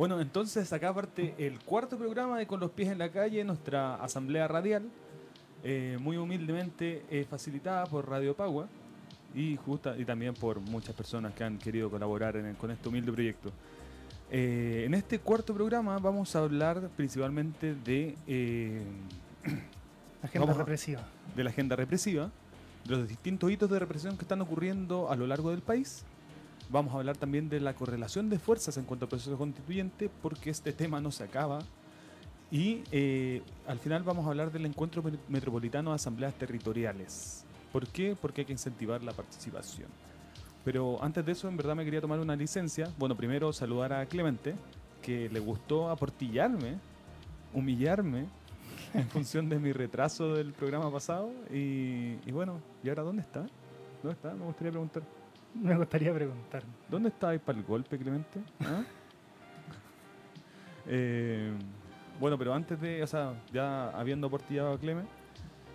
Bueno, entonces acá parte el cuarto programa de Con los pies en la calle, nuestra asamblea radial, eh, muy humildemente eh, facilitada por Radio Pagua y, justa, y también por muchas personas que han querido colaborar en- con este humilde proyecto. Eh, en este cuarto programa vamos a hablar principalmente de, Agenda Vamos a- represiva. de la agenda represiva, de los distintos hitos de represión que están ocurriendo a lo largo del país. Vamos a hablar también de la correlación de fuerzas en cuanto al proceso constituyente, porque este tema no se acaba. Y eh, al final vamos a hablar del encuentro met- metropolitano de asambleas territoriales. ¿Por qué? Porque hay que incentivar la participación. Pero antes de eso, en verdad me quería tomar una licencia. Bueno, primero saludar a Clemente, que le gustó aportillarme, humillarme, en función de mi retraso del programa pasado. Y, y bueno, ¿y ahora dónde está? ¿Dónde está? Me gustaría preguntar. Me gustaría preguntar. ¿Dónde está ahí para el golpe, Clemente? ¿Ah? Eh, bueno, pero antes de, o sea, ya habiendo aportillado a Clemente,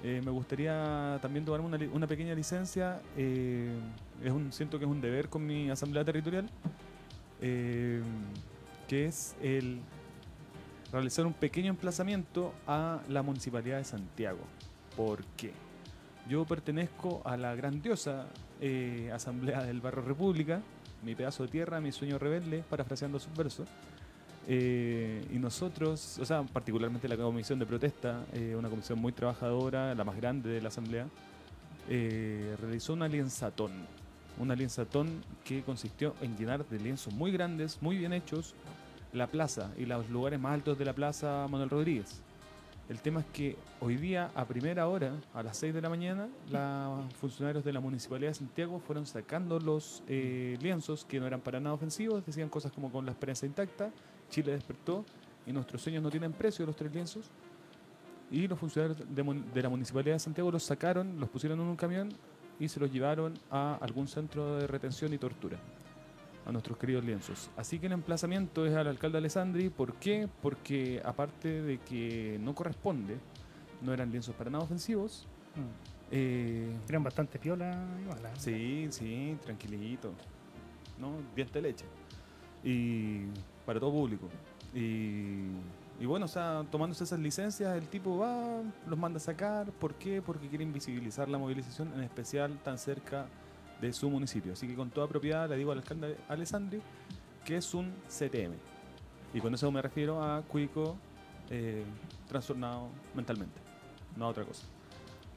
eh, me gustaría también tomarme una, pequeña licencia. eh, es un, siento que es un deber con mi asamblea territorial, eh, que es el realizar un pequeño emplazamiento a la municipalidad de Santiago. ¿Por qué? Yo pertenezco a la grandiosa eh, Asamblea del Barrio República, mi pedazo de tierra, mi sueño rebelde, parafraseando sus versos. Eh, y nosotros, o sea, particularmente la comisión de protesta, eh, una comisión muy trabajadora, la más grande de la Asamblea, eh, realizó una lienzatón. Una lienzatón que consistió en llenar de lienzos muy grandes, muy bien hechos, la plaza y los lugares más altos de la plaza Manuel Rodríguez. El tema es que hoy día, a primera hora, a las 6 de la mañana, los funcionarios de la Municipalidad de Santiago fueron sacando los eh, lienzos que no eran para nada ofensivos, decían cosas como con la esperanza intacta, Chile despertó y nuestros sueños no tienen precio, los tres lienzos. Y los funcionarios de, la Municipalidad de Santiago los sacaron, los pusieron en un camión y se los llevaron a algún centro de retención y tortura a nuestros queridos lienzos. Así que el emplazamiento es al alcalde Alessandri. ¿Por qué? Porque aparte de que no corresponde, no eran lienzos para nada ofensivos. Mm. eh, Eran bastante piola igual. ¿eh? sí, sí, tranquilito. ¿No? Diente de leche. Y para todo público. Y, y bueno, o sea, tomándose esas licencias, el tipo va, los manda a sacar. ¿Por qué? Porque quiere invisibilizar la movilización, en especial tan cerca de su municipio. Así que con toda propiedad le digo al alcalde Alessandri que es un CTM. Y con eso me refiero a cuico eh, trastornado mentalmente, no a otra cosa.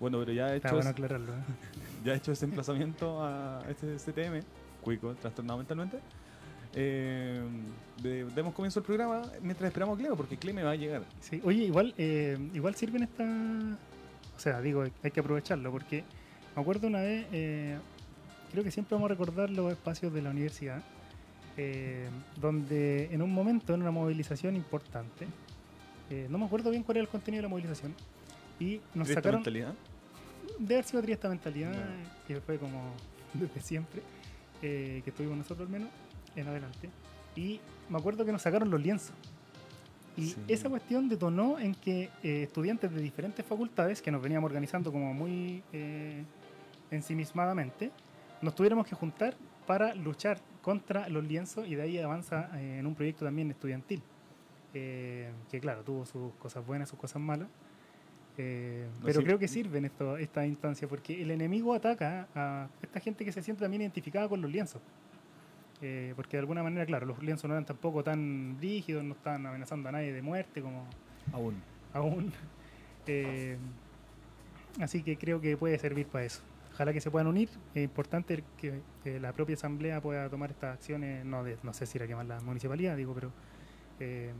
Bueno, pero ya he hecho, bueno es- aclararlo. ¿eh? ya he hecho ese emplazamiento a este CTM, cuico trastornado mentalmente. Eh, de- demos comienzo al programa mientras esperamos a Cleo, porque Cleme va a llegar. Sí, oye, igual, eh, igual sirven esta. O sea, digo, hay que aprovecharlo porque me acuerdo una vez, eh, creo que siempre vamos a recordar los espacios de la universidad, eh, donde en un momento, en una movilización importante, eh, no me acuerdo bien cuál era el contenido de la movilización, y nos ¿Esta sacaron. mentalidad? de haber sido esta mentalidad, Ya. que fue como desde siempre, eh, que estuvimos nosotros al menos, en adelante. Y me acuerdo que nos sacaron los lienzos. Y Sí. esa cuestión detonó en que eh, estudiantes de diferentes facultades, que nos veníamos organizando como muy eh, ensimismadamente, nos tuviéramos que juntar para luchar contra los lienzos y de ahí avanza eh, en un proyecto también estudiantil. eh, que claro, tuvo sus cosas buenas, sus cosas malas. Eh, No, pero sí. creo que sirven esto, esta instancia porque el enemigo ataca a esta gente que se siente también identificada con los lienzos. Eh, porque de alguna manera, claro, los lienzos no eran tampoco tan rígidos, no estaban amenazando a nadie de muerte como Aún. aún. Eh, así que creo que puede servir para eso. Ojalá que se puedan unir. Es importante que, que la propia asamblea pueda tomar estas acciones, no de, no sé si era quemar la municipalidad, digo, pero eh,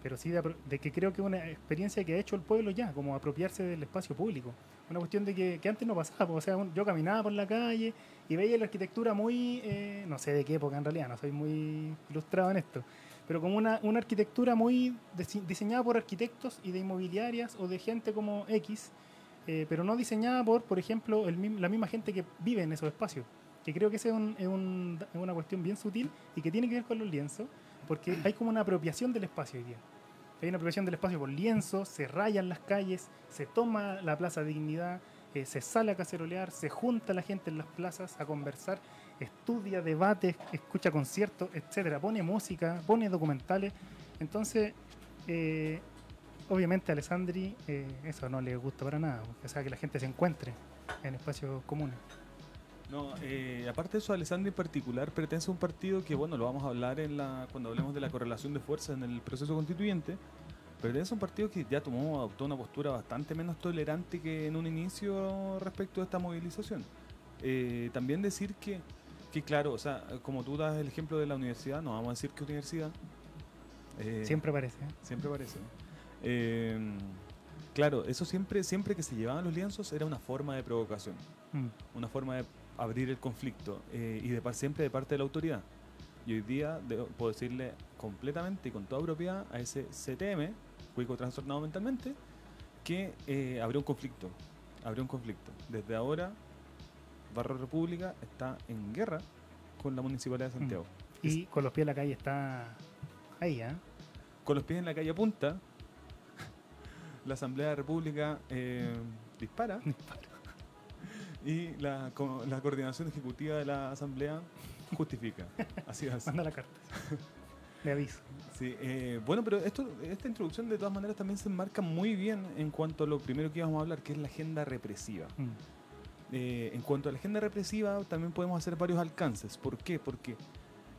pero sí de, de que creo que es una experiencia que ha hecho el pueblo ya, como apropiarse del espacio público. Una cuestión de que, antes no pasaba, o sea, yo caminaba por la calle y veía la arquitectura muy, eh, no sé de qué época en realidad, no soy muy ilustrado en esto, pero como una, una arquitectura muy dise- diseñada por arquitectos y de inmobiliarias o de gente como X, eh, pero no diseñada por, por ejemplo, la misma gente que vive en esos espacios. Que creo que esa es una cuestión bien sutil y que tiene que ver con los lienzos, porque hay como una apropiación del espacio hoy día. Hay una apropiación del espacio por lienzos, se rayan las calles, se toma la Plaza Dignidad, eh, se sale a cacerolear, se junta la gente en las plazas a conversar estudia, debate, escucha conciertos, etcétera, pone música, pone documentales. Entonces, eh, obviamente a Alessandri eh, eso no le gusta para nada, o sea, que la gente se encuentre en espacios comunes. No, eh, aparte de eso, Alessandri en particular pertenece a un partido que, bueno, lo vamos a hablar en la, cuando hablemos de la correlación de fuerzas en el proceso constituyente, pertenece a un partido que ya tomó, adoptó una postura bastante menos tolerante que en un inicio respecto a esta movilización. Eh, también decir que, que, claro, o sea, como tú das el ejemplo de la universidad, no vamos a decir que universidad. eh, siempre parece. ¿eh? Siempre parece. Eh, claro, eso siempre, siempre que se llevaban los lienzos era una forma de provocación, Mm. una forma de abrir el conflicto eh, y de par- siempre de parte de la autoridad. Y hoy día debo- puedo decirle completamente y con toda propiedad a ese CTM, cuico trastornado mentalmente, que eh, abrió un conflicto. Abrió un conflicto. Desde ahora, Barrio República está en guerra con la Municipalidad de Santiago. Y con los pies en la calle está ahí, ¿ah? con los pies en la calle a punta, la Asamblea de la República eh, dispara y la, co- la coordinación ejecutiva de la Asamblea justifica. Así es. Manda la carta. Le aviso. Sí, eh, bueno, pero esto, esta introducción de todas maneras también se enmarca muy bien en cuanto a lo primero que íbamos a hablar, que es la agenda represiva. Mm. Eh, en cuanto a la agenda represiva, también podemos hacer varios alcances. ¿Por qué? Porque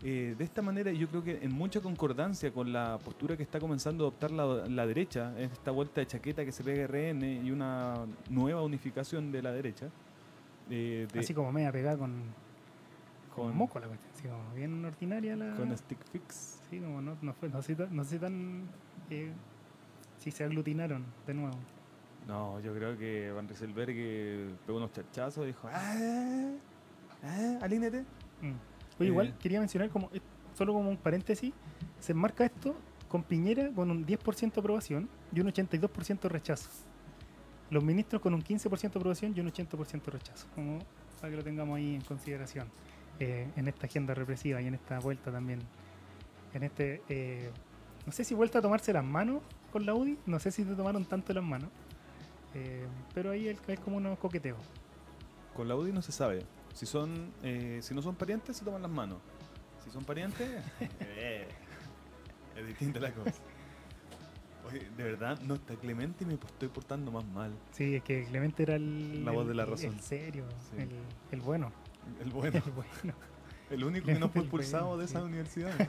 eh, de esta manera yo creo que en mucha concordancia con la postura que está comenzando a adoptar la, la derecha, en esta vuelta de chaqueta que se pega RN y una nueva unificación de la derecha, eh, de- Así como media pegada con, con Con- moco la cuestión. Así como bien ordinaria la. con stick fix. Sí, como no, no, fue, no sé, tan- no sé tan. eh, si se aglutinaron de nuevo. No, yo creo que Van Rieselberg eh, pegó unos charchazos y dijo, ¡ah! ¡ah! ¡alínete! Mm. Oye, Eh. igual quería mencionar, como eh, solo como un paréntesis, se enmarca esto con Piñera con un 10% de aprobación y un 82% de rechazo. Los ministros con un 15% de aprobación y un 80% de rechazo. Como para que lo tengamos ahí en consideración eh, en esta agenda represiva y en esta vuelta también. En este, eh, no sé si vuelta a tomarse las manos con la UDI, no sé si se tomaron tanto las manos, eh, pero ahí es, es como unos coqueteos. Con la UDI no se sabe. Si son eh, si no son parientes, se toman las manos. Si son parientes, eh, es distinta la cosa. Oye, de verdad, no está Clemente y me estoy portando más mal. Sí, es que Clemente era el. La voz el- de la razón. El serio, Sí. el, el bueno. El bueno, El bueno. el único que no fue expulsado bueno, de esa sí. universidad.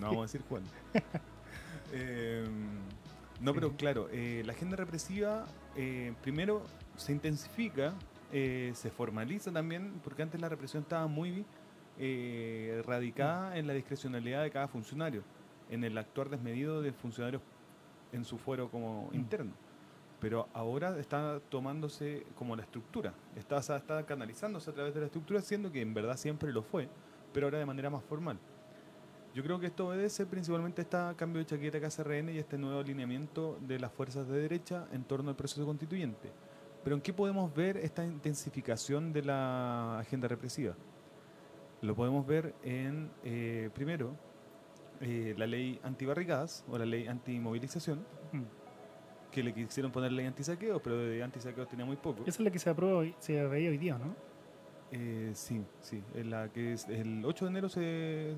No vamos a decir cuál. Eh, no, pero claro, eh, la agenda represiva eh, primero se intensifica, eh, se formaliza también, porque antes la represión estaba muy eh, radicada en la discrecionalidad de cada funcionario, en el actuar desmedido de funcionarios en su fuero como Mm. interno. Pero ahora está tomándose como la estructura, está canalizándose a través de la estructura, siendo que en verdad siempre lo fue, pero ahora de manera más formal. Yo creo que esto obedece principalmente a este cambio de chaqueta que hace RN y este nuevo alineamiento de las fuerzas de derecha en torno al proceso constituyente. Pero ¿en qué podemos ver esta intensificación de la agenda represiva? Lo podemos ver en, eh, primero, eh, la ley antibarricadas o la ley antimovilización, Mm. que le quisieron poner ley antisaqueo, pero de antisaqueo tenía muy poco. Esa es la que se aprobó hoy, se veía hoy día, ¿no? Eh, sí, sí, en la que es, el 8 de enero se,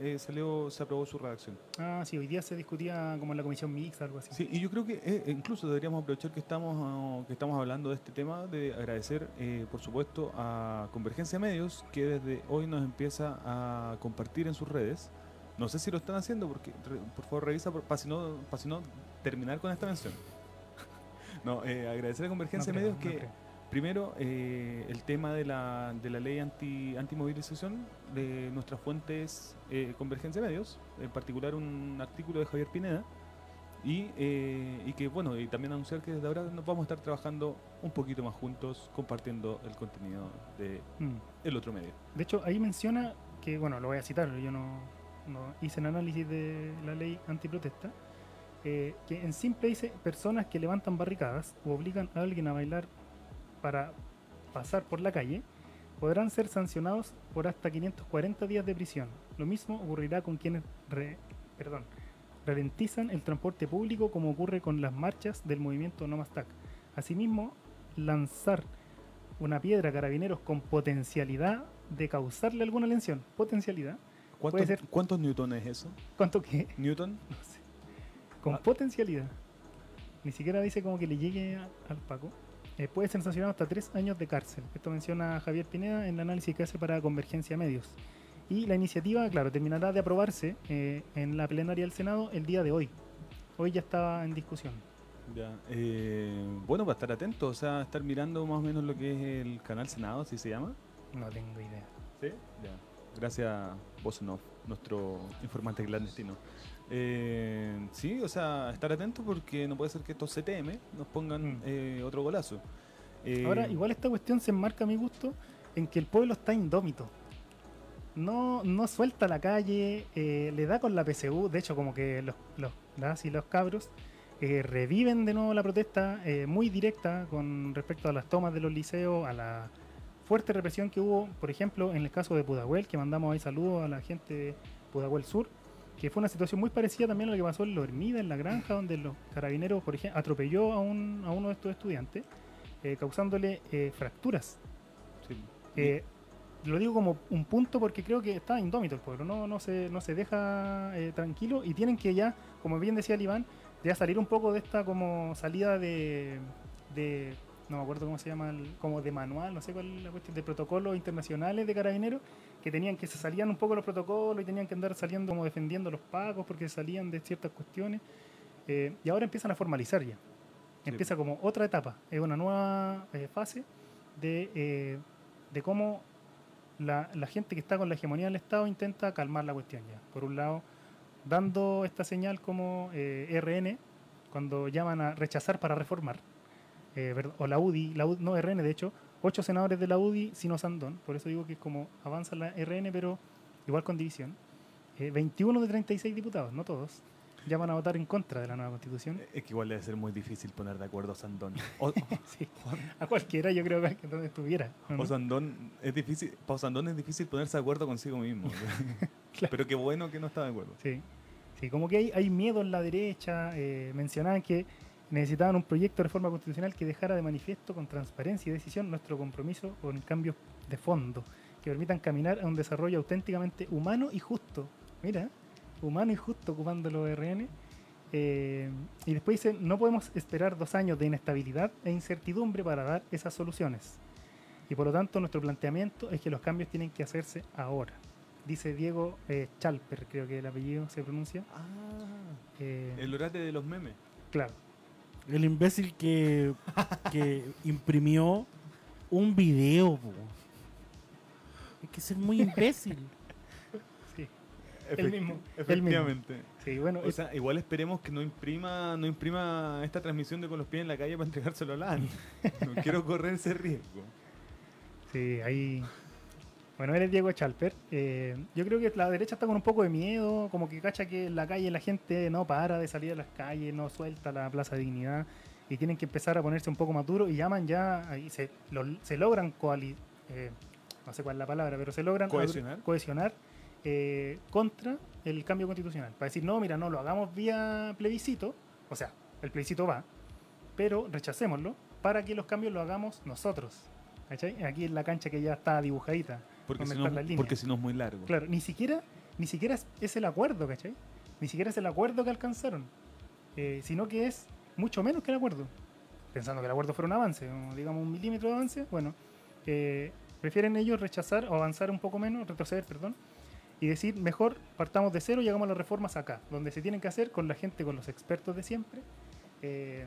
eh, salió, se aprobó su redacción. Ah, sí, hoy día se discutía como en la comisión mixta, algo así. Sí, y yo creo que eh, incluso deberíamos aprovechar que estamos, ah, que estamos hablando de este tema, de agradecer, eh, por supuesto, a Convergencia Medios, que desde hoy nos empieza a compartir en sus redes. No sé si lo están haciendo, porque re- por favor revisa para si no, pa' si no terminar con esta mención. No, eh, agradecer a No Convergencia creo, Medios no que creo. Primero, eh, el tema de la, de la ley anti, antimovilización de nuestra fuente es eh, Convergencia Medios, en particular un artículo de Javier Pineda, y, eh, y que, bueno, y también anunciar que desde ahora nos vamos a estar trabajando un poquito más juntos, compartiendo el contenido de Mm. el otro medio. De hecho, ahí menciona que, bueno, lo voy a citar, yo no, no hice el análisis de la ley antiprotesta, eh, que en simple dice personas que levantan barricadas o obligan a alguien a bailar para pasar por la calle podrán ser sancionados por hasta 540 días de prisión. Lo mismo ocurrirá con quienes re- perdón, ralentizan el transporte público como ocurre con las marchas del movimiento No Más TAC. Asimismo, lanzar una piedra a carabineros con potencialidad de causarle alguna lesión. Potencialidad. ¿Cuántos, ser- ¿Cuántos newton es eso? ¿Cuánto que? ¿Newton? No sé. Con Ah. potencialidad. Ni siquiera dice como que le llegue a- al Paco. Eh, puede ser sancionado hasta tres años de cárcel. Esto menciona Javier Pineda en el análisis que hace para Convergencia Medios. Y la iniciativa, claro, terminará de aprobarse eh, en la plenaria del Senado el día de hoy. Hoy ya estaba en discusión. Ya. eh, bueno, para estar atento, o sea, estar mirando más o menos lo que es el canal Senado, así se llama. No tengo idea. Sí. Ya. Gracias, Bosnov, nuestro informante clandestino. Eh, sí, o sea, estar atento porque no puede ser que estos CTM nos pongan Mm. eh, otro golazo. Eh, Ahora, igual esta cuestión se enmarca a mi gusto en que el pueblo está indómito. No, no suelta la calle, eh, le da con la PSU. De hecho, como que los, los, las y los cabros eh, reviven de nuevo la protesta muy directa con respecto a las tomas de los liceos, a la fuerte represión que hubo, por ejemplo, en el caso de Pudahuel, que mandamos ahí saludos a la gente de Pudahuel Sur, que fue una situación muy parecida también a lo que pasó en Lormida, en la granja, donde los carabineros, por ejemplo, atropelló a, un, a uno de estos estudiantes, eh, causándole eh, fracturas. sí. Eh, lo digo como un punto porque creo que está indómito el pueblo, no, no, se, no se deja tranquilo y tienen que ya, como bien decía el Iván, ya salir un poco de esta como salida de, de no me acuerdo cómo se llama, como de manual, no sé cuál es la cuestión, de protocolos internacionales de carabineros, que tenían que se salían un poco los protocolos y tenían que andar saliendo como defendiendo los pagos porque salían de ciertas cuestiones. Eh, y ahora empiezan a formalizar ya. Empieza como otra etapa, es una nueva eh, fase de, eh, de cómo la, la gente que está con la hegemonía del Estado intenta calmar la cuestión ya. Por un lado, dando esta señal como eh, RN, cuando llaman a rechazar para reformar, o la UDI, la UDI, no RN de hecho, ocho senadores de la UDI sino Sandón, por eso digo que es como avanza la RN, pero igual con división. Eh, 21 de 36 diputados, no todos, llaman a votar en contra de la nueva constitución. Es que igual debe ser muy difícil poner de acuerdo a Sandón. O, Sí, a cualquiera yo creo que donde estuviera. ¿o no? o Sandón es difícil, para Sandón es difícil ponerse de acuerdo consigo mismo. Claro. Pero qué bueno que no está de acuerdo. Sí, sí como que hay, hay miedo en la derecha. eh, mencionaban que necesitaban un proyecto de reforma constitucional que dejara de manifiesto con transparencia y decisión nuestro compromiso con cambios de fondo que permitan caminar a un desarrollo auténticamente humano y justo. Mira, humano y justo ocupando los RN. Eh, y después dice, no podemos esperar dos años de inestabilidad e incertidumbre para dar esas soluciones. Y por lo tanto nuestro planteamiento es que los cambios tienen que hacerse ahora. Dice Diego eh, Chalper, creo que el apellido se pronuncia. Ah, Eh, el orate de los memes. Claro. El imbécil que, que imprimió un video. po. Hay que ser muy imbécil. Sí, Efecti- El mismo, el mismo. Efectivamente. sí bueno, O es- sea, igual esperemos que no imprima, no imprima esta transmisión de con los pies en la calle para entregárselo a LAN. No quiero correr ese riesgo. sí, ahí. Bueno, él es Diego Chalper. Eh, yo creo que la derecha está con un poco de miedo, como que cacha que en la calle la gente no para de salir a las calles, no suelta la Plaza de Dignidad y tienen que empezar a ponerse un poco más duros y llaman ya, y se, lo- se logran coali- eh, no sé cuál es la palabra, pero se logran Cohesionar. cohesionar eh, contra el cambio constitucional. Para decir, no, mira, no lo hagamos vía plebiscito, o sea, el plebiscito va, pero rechacémoslo para que los cambios los hagamos nosotros. ¿Cachai? Aquí en la cancha que ya está dibujadita. Porque si, no, porque si es muy largo. Claro, ni siquiera, ni siquiera es, el acuerdo, ¿cachai? Ni siquiera es el acuerdo que alcanzaron, eh, sino que es mucho menos que el acuerdo. Pensando que el acuerdo fuera un avance, digamos un milímetro de avance, bueno, eh, prefieren ellos rechazar o avanzar un poco menos, retroceder, perdón, y decir, mejor partamos de cero y hagamos las reformas acá, donde se tienen que hacer con la gente, con los expertos de siempre, eh,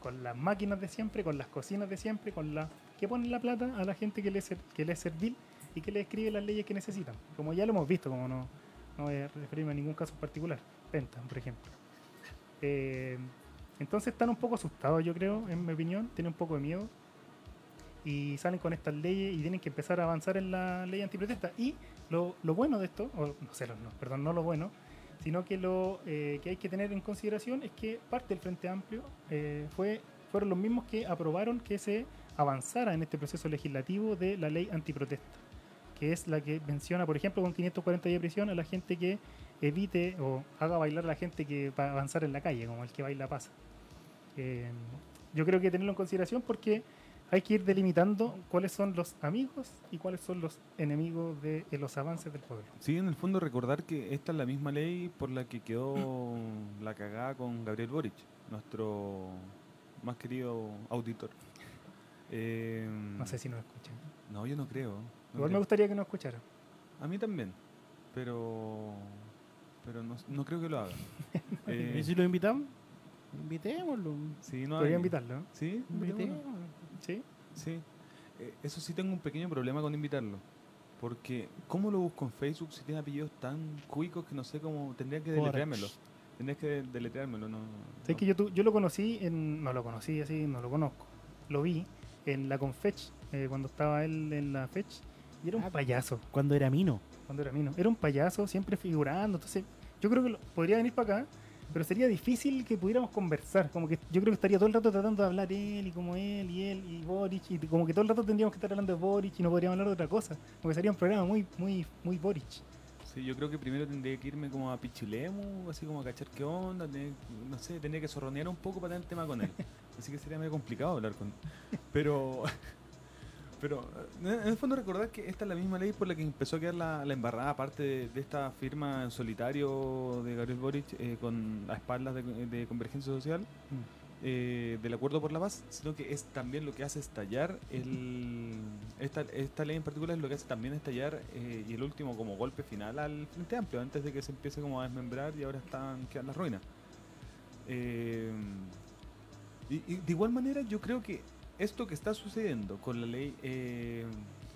con las máquinas de siempre, con las cocinas de siempre, con la que ponen la plata a la gente que le es, que le es servil y que le escribe las leyes que necesitan. Como ya lo hemos visto, como no, no voy a referirme a ningún caso particular. Pentan, por ejemplo. Eh, entonces están un poco asustados, yo creo, en mi opinión, tienen un poco de miedo y salen con estas leyes y tienen que empezar a avanzar en la ley antiprotesta. Y lo, lo bueno de esto, o no sé, no, perdón, no lo bueno, sino que lo eh, que hay que tener en consideración es que parte del Frente Amplio eh, fue, fueron los mismos que aprobaron que se avanzara en este proceso legislativo de la ley antiprotesta, que es la que menciona, por ejemplo, con 540 días de prisión a la gente que evite o haga bailar a la gente que va a avanzar en la calle, como el que baila pasa. Eh, yo creo que tenerlo en consideración porque hay que ir delimitando cuáles son los amigos y cuáles son los enemigos de, de los avances del pueblo. Sí, en el fondo recordar que esta es la misma ley por la que quedó la cagada con Gabriel Boric, nuestro más querido auditor. Eh, No sé si nos escuchan. No, yo no creo. No Igual me gustaría que nos escucharan. A mí también, pero pero no, no creo que lo haga. Eh, ¿Y si lo invitamos? Invitémoslo. sí, no Podría hay- invitarlo. ¿no? Sí, invitémoslo. Sí. Sí. Eh, eso sí tengo un pequeño problema con invitarlo. Porque, ¿cómo lo busco en Facebook si tiene apellidos tan cuicos que no sé cómo... Tendría que deletreármelo. Tendría que de- deletreármelo, no... Que yo, tu- yo lo conocí en. No lo conocí así, no lo conozco. Lo vi en la Confetch, eh, cuando estaba él en la Fetch. Y era un Ah, payaso, Cuando era Mino. cuando era mino. Era un payaso, siempre figurando. Entonces, yo creo que lo- podría venir para acá, pero sería difícil que pudiéramos conversar. Como que yo creo que estaría todo el rato tratando de hablar él y como él y él y Boric. Y como que todo el rato tendríamos que estar hablando de Boric y no podríamos hablar de otra cosa. Porque sería un programa muy, muy, muy Boric. Sí, yo creo que primero tendría que irme como a Pichilemu, así como a cachar qué onda, tener- no sé, tendría que zorronear un poco para tener tema con él. Así que sería medio complicado hablar con él. Pero, pero eh, en el fondo recordar que esta es la misma ley por la que empezó a quedar la, la embarrada, aparte de, de esta firma en solitario de Gabriel Boric eh, con a espaldas de, de Convergencia Social. eh, del acuerdo por la paz, sino que es también lo que hace estallar el, esta, esta ley en particular es lo que hace también estallar eh, y el último como golpe final al Frente Amplio, antes de que se empiece como a desmembrar y ahora están quedan las ruinas. Eh, y, y de igual manera yo creo que esto que está sucediendo con la ley eh,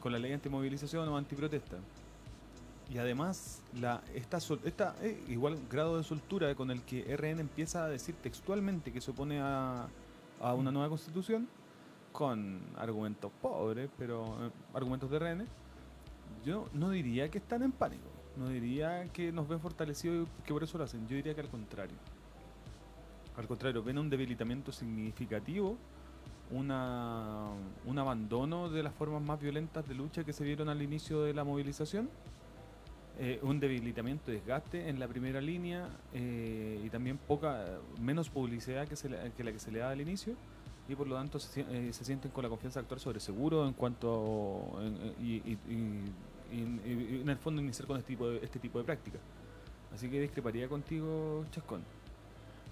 con la ley antimovilización o antiprotesta y además la esta, esta eh, igual grado de soltura con el que RN empieza a decir textualmente que se opone a, a una nueva constitución con argumentos pobres pero eh, argumentos de RN yo no diría que están en pánico no diría que nos ven fortalecidos y que por eso lo hacen yo diría que al contrario. Al contrario, ven un debilitamiento significativo, una, un abandono de las formas más violentas de lucha que se vieron al inicio de la movilización, eh, un debilitamiento, desgaste en la primera línea eh, y también poca, menos publicidad que, se que la que se le da al inicio y por lo tanto se, eh, se sienten con la confianza de actuar sobre seguro en cuanto y, y- y- y- y- y en el fondo iniciar con este tipo de, este tipo de prácticas. Así que discreparía contigo, Chascón.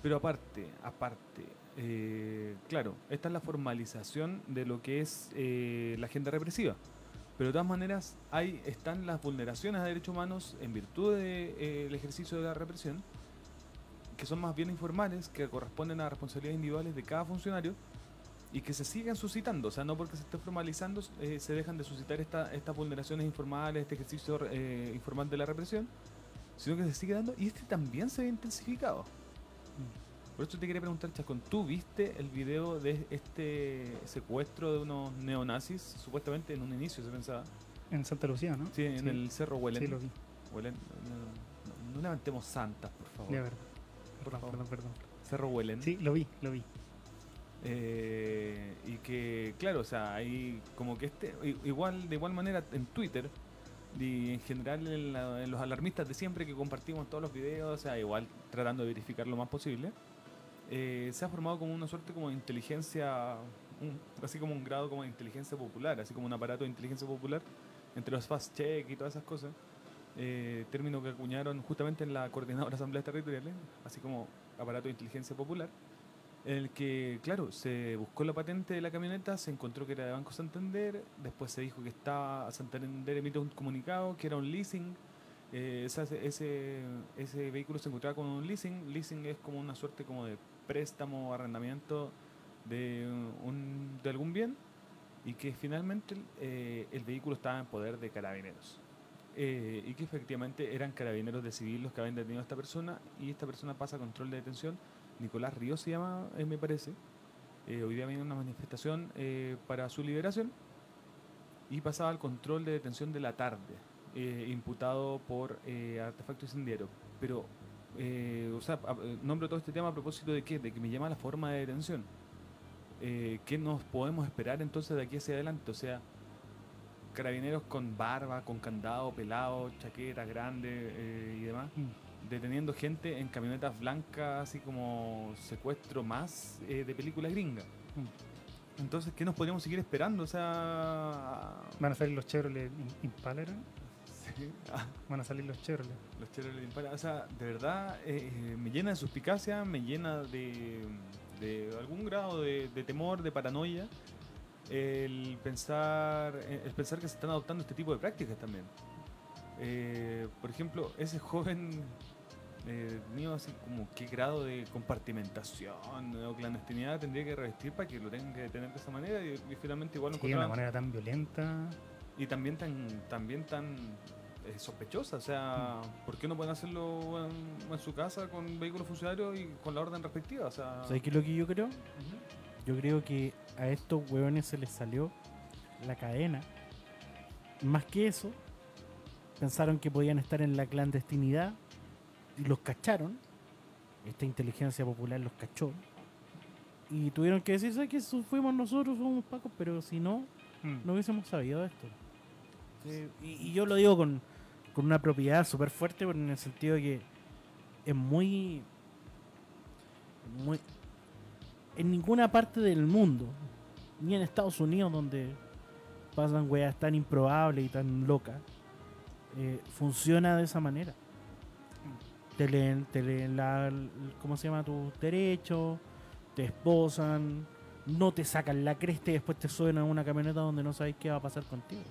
Pero aparte, aparte, eh, claro, esta es la formalización de lo que es eh, la agenda represiva. Pero de todas maneras, ahí están las vulneraciones a derechos humanos en virtud del ejercicio de la represión, que son más bien informales, que corresponden a responsabilidades individuales de cada funcionario y que se siguen suscitando. O sea, no porque se esté formalizando eh, se dejan de suscitar esta- estas vulneraciones informales, este ejercicio eh, informal de la represión, sino que se sigue dando y este también se ve intensificado. Por eso te quería preguntar, Chascón, ¿tú viste el video de este secuestro de unos neonazis? Supuestamente en un inicio se pensaba. En Santa Lucía, ¿no? Sí, en el cerro Huelen. Sí, lo vi. Huelen- no, no- no levantemos santas, por favor. De verdad. Por Perdón, favor. perdón, perdón. Cerro Huelen. Sí, lo vi, lo vi. Eh, y que, claro, o sea, hay como que este, igual, de igual manera en Twitter y en general en, la- en los alarmistas de siempre que compartimos todos los videos, o sea, igual tratando de verificar lo más posible, eh, se ha formado como una suerte como de inteligencia, un- así como un grado como de inteligencia popular, así como un aparato de inteligencia popular entre los fast check y todas esas cosas. eh, término que acuñaron justamente en la coordinadora de asambleas territoriales, así como aparato de inteligencia popular, en el que, claro, se buscó la patente de la camioneta, se encontró que era de Banco Santander, después se dijo que estaba Santander emite un comunicado que era un leasing, eh, esa- ese, ese vehículo se encontraba con un leasing, leasing es como una suerte como de préstamo o arrendamiento de, un, de algún bien y que finalmente eh, el vehículo estaba en poder de carabineros. Eh, y que efectivamente eran carabineros de civil los que habían detenido a esta persona y esta persona pasa a control de detención. Nicolás Ríos se llama, eh, me parece. Hoy día viene una manifestación para su liberación y pasaba al control de detención de la tarde, imputado por artefacto incendiario. Pero, eh, o sea, eh, nombro todo este tema a propósito de qué? De que me llama la forma de detención. Eh, ¿Qué nos podemos esperar entonces de aquí hacia adelante? O sea, carabineros con barba, con candado, pelado, chaqueta grande eh, y demás, Mm. deteniendo gente en camionetas blancas, así como secuestro más eh, de película gringa. Entonces, ¿qué nos podríamos seguir esperando? O sea, Van a salir los Chevrolet Im- Impala, ¿era? sí, ah, Van a salir los Chevrolet. los Chevrolet Impala, o sea, de verdad eh, eh, me llena de suspicacia, me llena de, de algún grado de, de temor, de paranoia, el pensar, eh, el pensar que se están adoptando este tipo de prácticas también. Eh, por ejemplo, ese joven eh, mío, así como qué grado de compartimentación o clandestinidad tendría que revestir para que lo tengan que detener de esa manera y, y finalmente igual lo Sí, de una manera tan violenta. y también tan también tan eh, sospechosa o sea ¿por qué no pueden hacerlo en, en su casa con vehículos funcionarios y con la orden respectiva? o sea ¿Sabes qué es lo que yo creo? Yo creo que a estos hueones se les salió la cadena. Más que eso, pensaron que podían estar en la clandestinidad y los cacharon. Esta inteligencia popular los cachó. Y tuvieron que decir, ¿sabes que fuimos nosotros, somos pacos? Pero si no, Mm. no hubiésemos sabido esto. Sí, y, y yo lo digo con, con una propiedad súper fuerte, pero en el sentido de que es muy, muy... En ninguna parte del mundo, ni en Estados Unidos, donde pasan weas tan improbables y tan locas, eh, funciona de esa manera. Te leen, te leen la, ¿cómo se llama? tus derechos, te esposan, no te sacan la cresta y después te suben a una camioneta donde no sabes qué va a pasar contigo.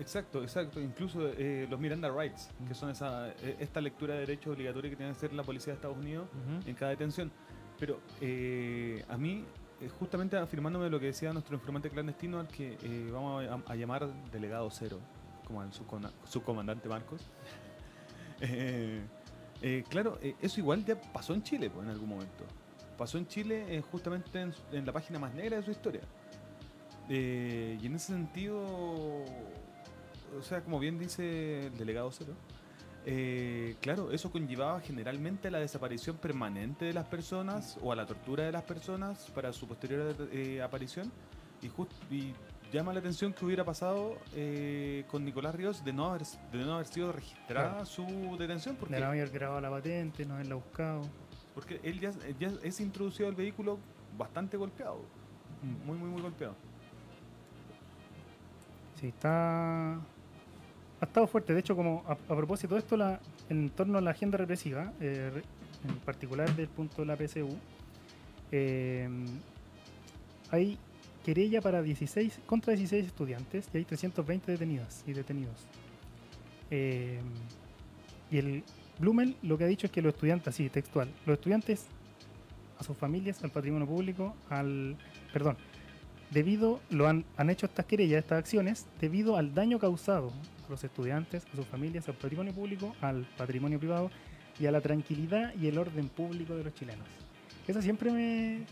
Exacto exacto incluso eh, los Miranda Rights que son esa eh, esta lectura de derechos obligatoria que tiene que hacer la policía de Estados Unidos en cada detención. Pero eh, a mí, eh, justamente afirmándome lo que decía nuestro informante clandestino, al que eh, vamos a, a llamar delegado cero, como al subcomandante Marcos. Claro, eso igual ya pasó en Chile pues, en algún momento. Pasó en Chile justamente en, en la página más negra de su historia. Y en ese sentido, o sea, como bien dice el delegado cero, eh, claro, eso conllevaba generalmente a la desaparición permanente de las personas o a la tortura de las personas para su posterior eh, aparición. Y, just- y llama la atención que hubiera pasado eh, con Nicolás Ríos de no haber, de no haber sido registrada Claro. su detención. Porque, De no haber grabado la patente, no haberla buscado. porque él ya, ya es introducido al vehículo bastante golpeado. Muy, muy, muy golpeado. Sí, está. Ha estado fuerte. De hecho, como a, propósito de esto, la, en torno a la agenda represiva, eh, en particular del punto de la PSU, eh, hay querella para 16, contra 16 estudiantes y hay 320 detenidas y detenidos. Eh, y el Blumel lo que ha dicho es que los estudiantes, así textual, los estudiantes a sus familias, al patrimonio público, al. Perdón, debido lo han, han hecho estas querellas, estas acciones, debido al daño causado los estudiantes, a sus familias, al patrimonio público, al patrimonio privado y a la tranquilidad y el orden público de los chilenos. Eso siempre me,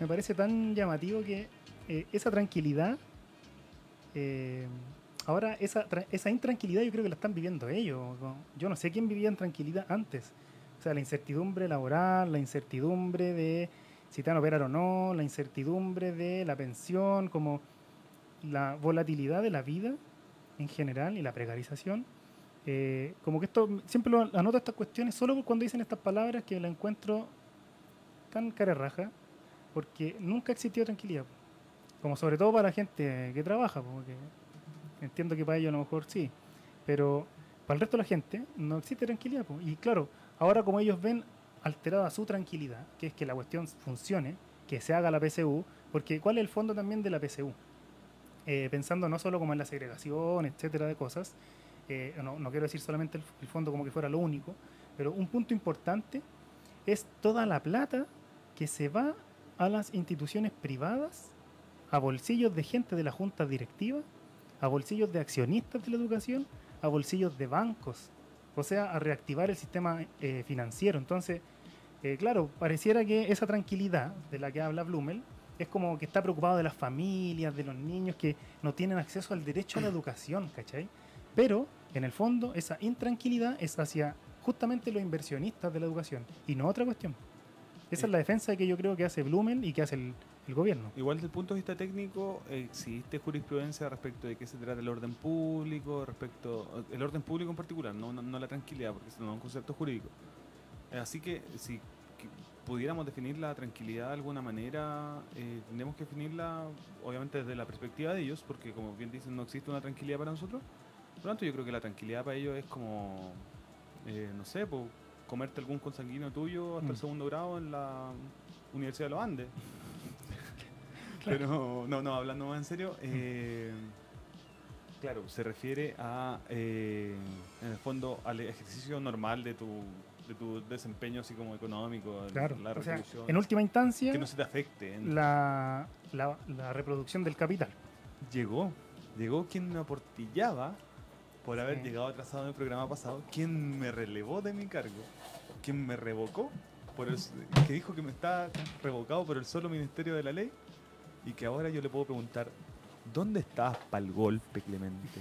me parece tan llamativo que eh, esa tranquilidad, eh, ahora esa, esa intranquilidad yo creo que la están viviendo ellos. Yo no sé quién vivía en tranquilidad antes. O sea, la incertidumbre laboral, la incertidumbre de si te van a operar o no, la incertidumbre de la pensión, como la volatilidad de la vida en general y la precarización. Eh, como que esto, siempre lo anoto estas cuestiones solo cuando dicen estas palabras que la encuentro tan carerraja, porque nunca existió tranquilidad. Como sobre todo para la gente que trabaja, porque entiendo que para ellos a lo mejor sí, pero para el resto de la gente no existe tranquilidad. Y claro, ahora como ellos ven alterada su tranquilidad, que es que la cuestión funcione, que se haga la PSU, porque ¿cuál es el fondo también de la PSU? Eh, pensando no solo como en la segregación, etcétera, de cosas, eh, no, no quiero decir solamente el, el fondo como que fuera lo único, pero un punto importante es toda la plata que se va a las instituciones privadas, a bolsillos de gente de la junta directiva, a bolsillos de accionistas de la educación, a bolsillos de bancos, o sea, a reactivar el sistema eh, financiero. Entonces, eh, claro, pareciera que esa tranquilidad de la que habla Blumel es como que está preocupado de las familias, de los niños que no tienen acceso al derecho a la educación, ¿cachai? Pero, en el fondo, esa intranquilidad es hacia justamente los inversionistas de la educación y no otra cuestión. Esa es la defensa que yo creo que hace Blumel y que hace el, el gobierno. Igual desde el punto de vista técnico, existe jurisprudencia respecto de qué se trata el orden público, respecto el orden público en particular, no, no, no la tranquilidad, porque es un concepto jurídico. Eh, Así que si pudiéramos definir la tranquilidad de alguna manera, eh, tendríamos que definirla obviamente desde la perspectiva de ellos, porque como bien dicen, no existe una tranquilidad para nosotros. Por lo tanto, yo creo que la tranquilidad para ellos es como, eh, no sé, pues, comerte algún consanguíneo tuyo hasta el Mm. segundo grado en la Universidad de los Andes. Pero, no, no, hablando más en serio, eh, claro, se refiere a, eh, en el fondo, al ejercicio normal de tu, de tu desempeño así como económico, Claro. la O sea, en última instancia, que no se te afecte. en- la, la, la reproducción del capital. Llegó, llegó quien me aportillaba por haber Sí. llegado atrasado en el programa pasado, quien me relevó de mi cargo, quien me revocó, por el, que dijo que me estaba revocado por el solo Ministerio de la Ley y que ahora yo le puedo preguntar, ¿dónde estabas para el golpe, Clemente?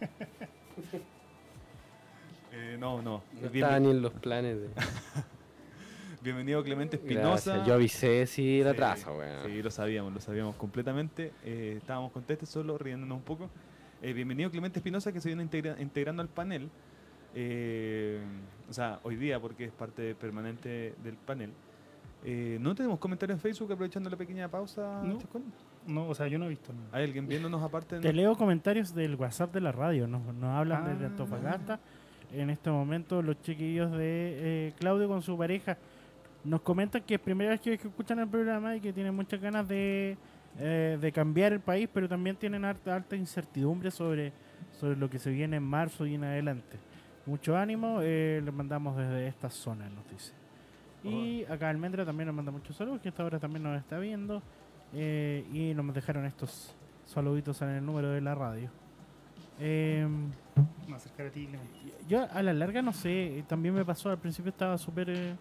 Eh, no, no. No Bien- estaba ni en los planes de. bienvenido Clemente Espinosa. Yo avisé si era Sí, atraso, weón. Sí, lo sabíamos, lo sabíamos completamente. Eh, estábamos contentos solo riéndonos un poco. Eh, bienvenido Clemente Espinosa que se viene integra- integrando al panel. Eh, o sea, hoy día porque es parte permanente del panel. Eh, ¿No tenemos comentarios en Facebook aprovechando la pequeña pausa? No. No, o sea, yo no he visto nada. ¿Hay alguien viéndonos aparte? Te leo comentarios del WhatsApp de la radio. Nos, nos hablan Ah. desde Antofagasta. En este momento, los chiquillos de eh, Claudio con su pareja nos comentan que es primera vez que, que escuchan el programa y que tienen muchas ganas de, eh, de cambiar el país, pero también tienen harta, alta incertidumbre sobre, sobre lo que se viene en marzo y en adelante. Mucho ánimo, eh, les mandamos desde esta zona, nos dice. Y acá Almendra también nos manda muchos saludos, que esta hora también nos está viendo. eh, y nos dejaron estos saluditos en el número de la radio. Em, A acercar a ti, yo a la larga no sé, eh, también me pasó, al principio estaba súper eh,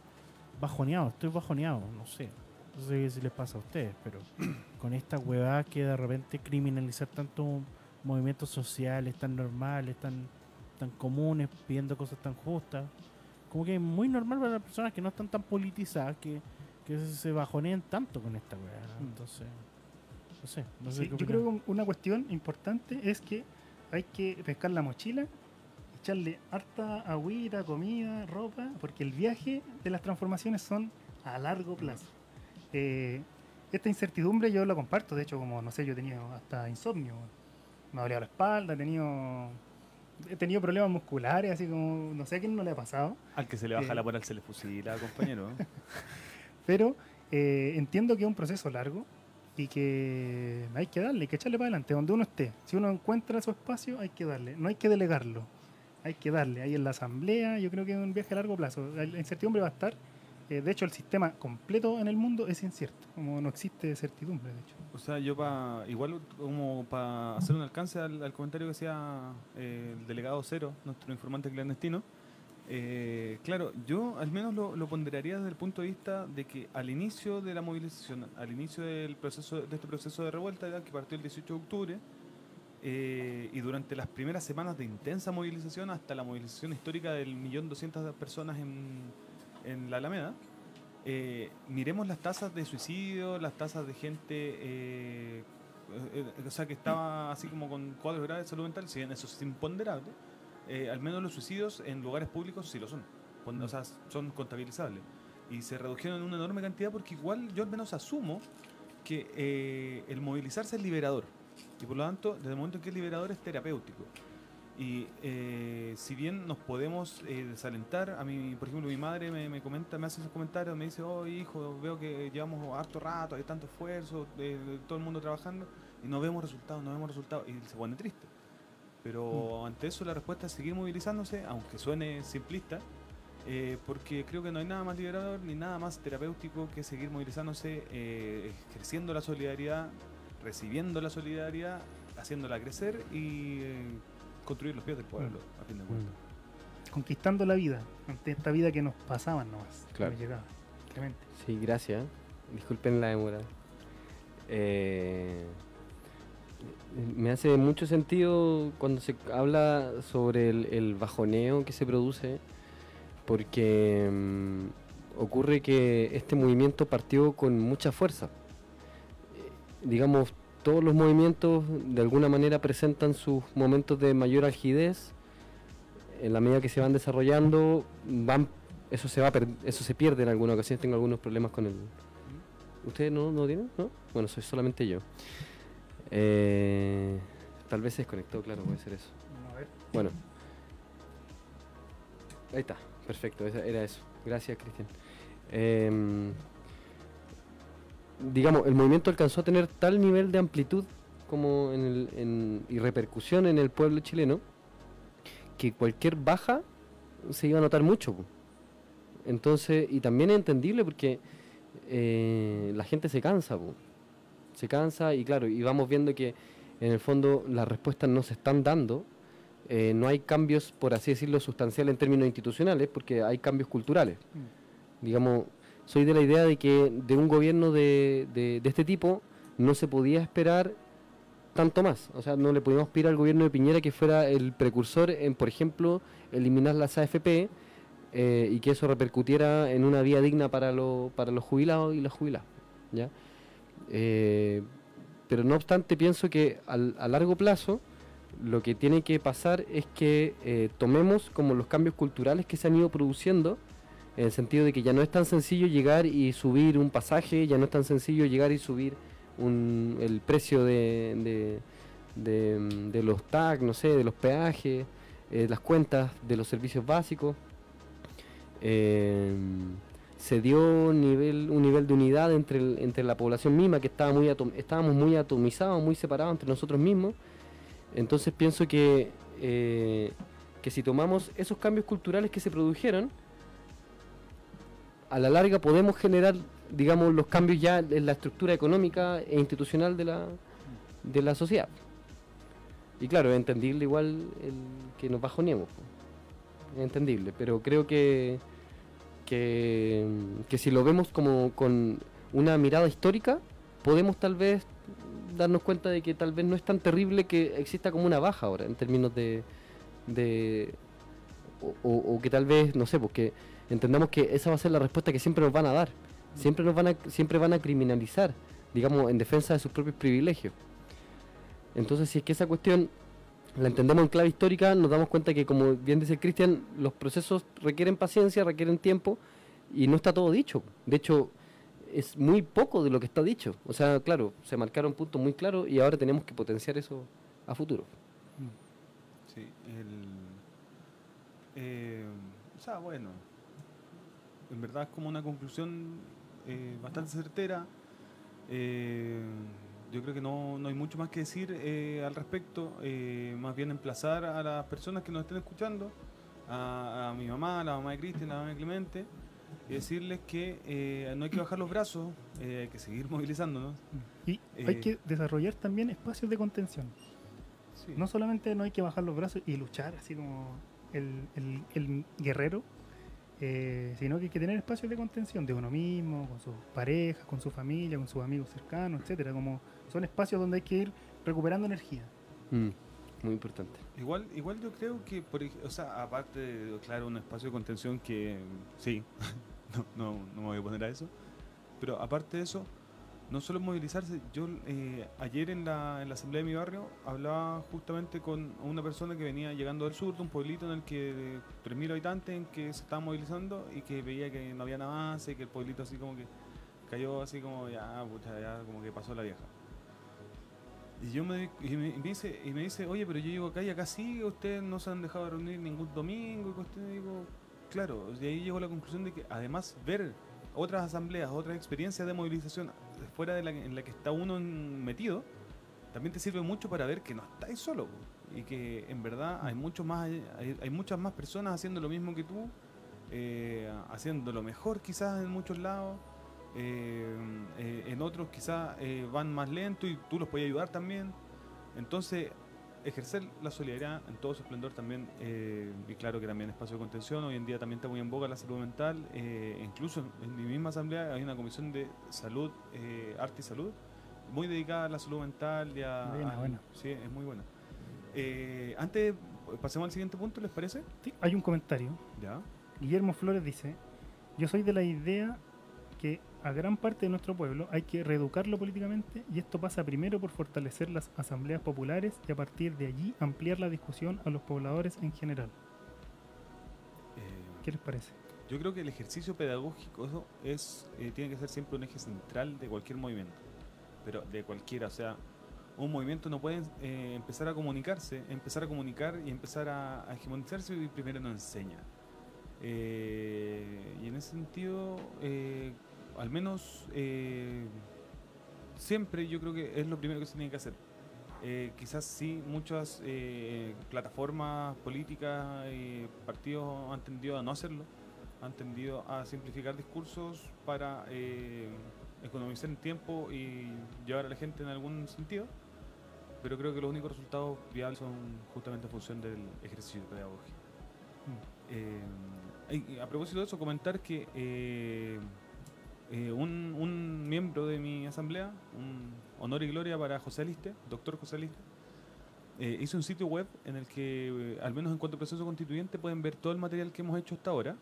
bajoneado, estoy bajoneado, no sé. No sé si les pasa a ustedes, pero con esta huevada que de repente criminalizar tanto movimientos sociales tan normales, tan, tan comunes, pidiendo cosas tan justas, como que es muy normal para las personas que no están tan politizadas que, que se- bajoneen tanto con esta huevada. Mm. Entonces, no sé, no sé Sí, qué yo creo que una cuestión importante es que hay que pescar la mochila, echarle harta agüita, comida, ropa, porque el viaje de las transformaciones son a largo plazo. Eh, esta incertidumbre yo la comparto, de hecho, como no sé, yo he tenido hasta insomnio, me ha dolido la espalda, he tenido, he tenido problemas musculares, así como, no sé a quién no le ha pasado. Al que se le baja Eh. la moral se le fusila, compañero. Pero eh, entiendo que es un proceso largo y que hay que darle, hay que echarle para adelante, donde uno esté. Si uno encuentra su espacio, hay que darle, no hay que delegarlo, hay que darle. Ahí en la asamblea, yo creo que es un viaje a largo plazo. La incertidumbre va a estar. eh, de hecho, el sistema completo en el mundo es incierto, como no existe certidumbre, de hecho. O sea, yo para igual como para hacer un alcance al, al comentario que hacía eh, el delegado Cero, nuestro informante clandestino, eh, claro, yo al menos lo, ponderaría desde el punto de vista de que al inicio de la movilización, al inicio del proceso de este proceso de revuelta que partió el 18 de octubre eh, y durante las primeras semanas de intensa movilización hasta la movilización histórica del millón doscientas personas en, en la Alameda, eh, miremos las tasas de suicidio, las tasas de gente, eh, eh, o sea, que estaba así como con cuadros graves de salud mental, si bien eso es imponderable, eh, al menos los suicidios en lugares públicos sí lo son, o sea, son contabilizables. Y se redujeron en una enorme cantidad porque igual yo al menos asumo que eh, el movilizarse es liberador. Y por lo tanto, desde el momento en que es liberador es terapéutico. Y eh, si bien nos podemos eh, desalentar, a mí, por ejemplo, mi madre me, me comenta, me hace esos comentarios, me dice, oh hijo, veo que llevamos harto rato, hay tanto esfuerzo, todo el mundo trabajando, y no vemos resultados, no vemos resultados, y se pone triste. Pero ante eso la respuesta es seguir movilizándose, aunque suene simplista, eh, porque creo que no hay nada más liberador ni nada más terapéutico que seguir movilizándose, eh, creciendo la solidaridad, recibiendo la solidaridad, haciéndola crecer y eh, construir los pies del pueblo, a fin de cuentas. Conquistando la vida, ante esta vida que nos pasaban nomás. que Claro. nos llegaba. Clemente. Sí, gracias. Disculpen la demora. Eh, me hace mucho sentido cuando se habla sobre el, bajoneo que se produce, porque mm, ocurre que este movimiento partió con mucha fuerza. Eh, digamos, todos los movimientos de alguna manera presentan sus momentos de mayor algidez. En la medida que se van desarrollando, van eso se va eso se pierde en algunas ocasiones. Tengo algunos problemas con el. ¿Ustedes no, no tienen? ¿No? Bueno, soy solamente yo. Eh, tal vez se desconectó, claro, puede ser eso. A ver. Bueno. Ahí está, perfecto, era eso. Gracias, Cristian. Em, digamos, el movimiento alcanzó a tener tal nivel de amplitud como en el, en- y repercusión en el pueblo chileno que cualquier baja se iba a notar mucho. Entonces, y también es entendible porque eh, la gente se cansa, po. Se cansa y claro, y vamos viendo que en el fondo las respuestas no se están dando, eh, no hay cambios, por así decirlo, sustanciales en términos institucionales, porque hay cambios culturales. Digamos, soy de la idea de que de un gobierno de, de- de este tipo no se podía esperar tanto más. O sea, no le podíamos pedir al gobierno de Piñera que fuera el precursor en, por ejemplo, eliminar las AFP eh, y que eso repercutiera en una vía digna para, lo- para los jubilados y las jubiladas. ¿ya? Eh, pero no obstante, pienso que al- a largo plazo lo que tiene que pasar es que eh, tomemos como los cambios culturales que se han ido produciendo, en el sentido de que ya no es tan sencillo llegar y subir un pasaje, ya no es tan sencillo llegar y subir el precio de, los TAC, no sé, de los peajes, eh, las cuentas de los servicios básicos. Se dio nivel, un nivel de unidad entre, el- entre la población misma, que estaba muy atom- estábamos muy atomizados, muy separados entre nosotros mismos. Entonces pienso que, eh, que si tomamos esos cambios culturales que se produjeron, a la larga podemos generar, digamos, los cambios ya en la estructura económica e institucional de la, de la sociedad. Y claro, es entendible igual el que nos bajoneemos. Es entendible, pero creo que, que, que si lo vemos como con una mirada histórica, podemos tal vez darnos cuenta de que tal vez no es tan terrible que exista como una baja ahora en términos de, de o, o- o que tal vez no sé porque entendamos que esa va a ser la respuesta que siempre nos van a dar. Siempre nos van a siempre van a criminalizar digamos en defensa de sus propios privilegios. Entonces si es que esa cuestión la entendemos en clave histórica nos damos cuenta que como bien dice Cristian los procesos requieren paciencia requieren tiempo y no está todo dicho de hecho es muy poco de lo que está dicho. O sea, claro, se marcaron puntos muy claros y ahora tenemos que potenciar eso a futuro. Sí, eh, o sea, bueno. En verdad es como una conclusión eh, bastante certera. Eh, yo creo que no, no hay mucho más que decir eh, al respecto. eh, más bien emplazar a las personas que nos estén escuchando, a, a mi mamá, a la mamá de Cristian, a la mamá de Clemente, y decirles que eh, no hay que bajar los brazos, eh, hay que seguir movilizándonos. Y Eh, hay que desarrollar también espacios de contención. Sí. No solamente no hay que bajar los brazos y luchar así como el, el- el guerrero, eh, sino que hay que tener espacios de contención de uno mismo, con sus parejas, con su familia, con sus amigos cercanos, etcétera. Como son espacios donde hay que ir recuperando energía. Mm, muy importante. Igual, igual yo creo que, por, o sea, aparte de, claro, un espacio de contención que sí, no, no, no me voy a poner a eso, pero aparte de eso, no solo movilizarse, yo eh, ayer en la, en la asamblea de mi barrio hablaba justamente con una persona que venía llegando del sur, de un pueblito en el que de 3.000 habitantes en que se estaban movilizando y que veía que no había nada más y que el pueblito así como que cayó así como ya, pucha, ya como que pasó la vieja. Y yo me, y me, dice, y me dice, oye, pero yo llego acá y acá sí, ustedes no se han dejado de reunir ningún domingo, y cuestión", y digo, claro, y ahí llegó la conclusión de que además ver otras asambleas, otras experiencias de movilización fuera de la en la que está uno metido, también te sirve mucho para ver que no estáis solo y que en verdad hay mucho más, hay, hay muchas más personas haciendo lo mismo que tú, eh, haciendo lo mejor quizás en muchos lados. Eh, eh, en otros quizás eh, van más lento y tú los puedes ayudar también. Entonces, ejercer la solidaridad en todo su esplendor también, y claro que también espacio de contención, hoy en día también está muy en boga la salud mental, incluso en, mi misma asamblea hay una comisión de salud, arte y salud, muy dedicada a la salud mental y a... Buena, a- buena. Sí, es muy buena. Antes, pasemos al siguiente punto, ¿les parece? Sí, hay un comentario. Ya. Guillermo Flores dice, yo soy de la idea que a gran parte de nuestro pueblo hay que reeducarlo políticamente y esto pasa primero por fortalecer las asambleas populares y a partir de allí ampliar la discusión a los pobladores en general. Eh, ¿Qué les parece? Yo creo que el ejercicio pedagógico es, eh, tiene que ser siempre un eje central de cualquier movimiento, pero de cualquiera, o sea, un movimiento no puede eh, empezar a comunicarse, empezar a comunicar y empezar a, a hegemonizarse y primero no enseña. Eh, y en ese sentido, eh, al menos eh, siempre yo creo que es lo primero que se tiene que hacer. Eh, quizás sí, muchas eh, plataformas políticas y partidos han tendido a no hacerlo, han tendido a simplificar discursos para economizar en tiempo y llevar a la gente en algún sentido, pero creo que los únicos resultados viables son justamente en función del ejercicio pedagógico. Eh, y a propósito de eso, comentar que eh, un, un miembro de mi asamblea, un honor y gloria para José Aliste, doctor José Aliste, eh, hizo un sitio web en el que, eh, al menos en cuanto al proceso constituyente, pueden ver todo el material que hemos hecho hasta ahora.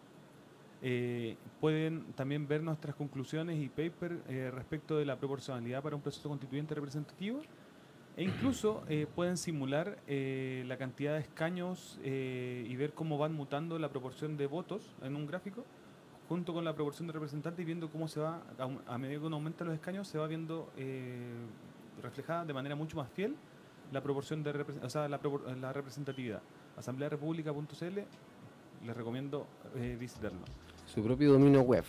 Eh, pueden también ver nuestras conclusiones y paper eh, respecto de la proporcionalidad para un proceso constituyente representativo. E incluso eh, pueden simular eh, la cantidad de escaños y ver cómo van mutando la proporción de votos en un gráfico, junto con la proporción de representantes y viendo cómo se va, a, medida que uno aumenta los escaños, se va viendo eh, reflejada de manera mucho más fiel la proporción de o sea, la, propor- la representatividad. asamblearepublica.cl les recomiendo eh, visitarlo. Su propio dominio web.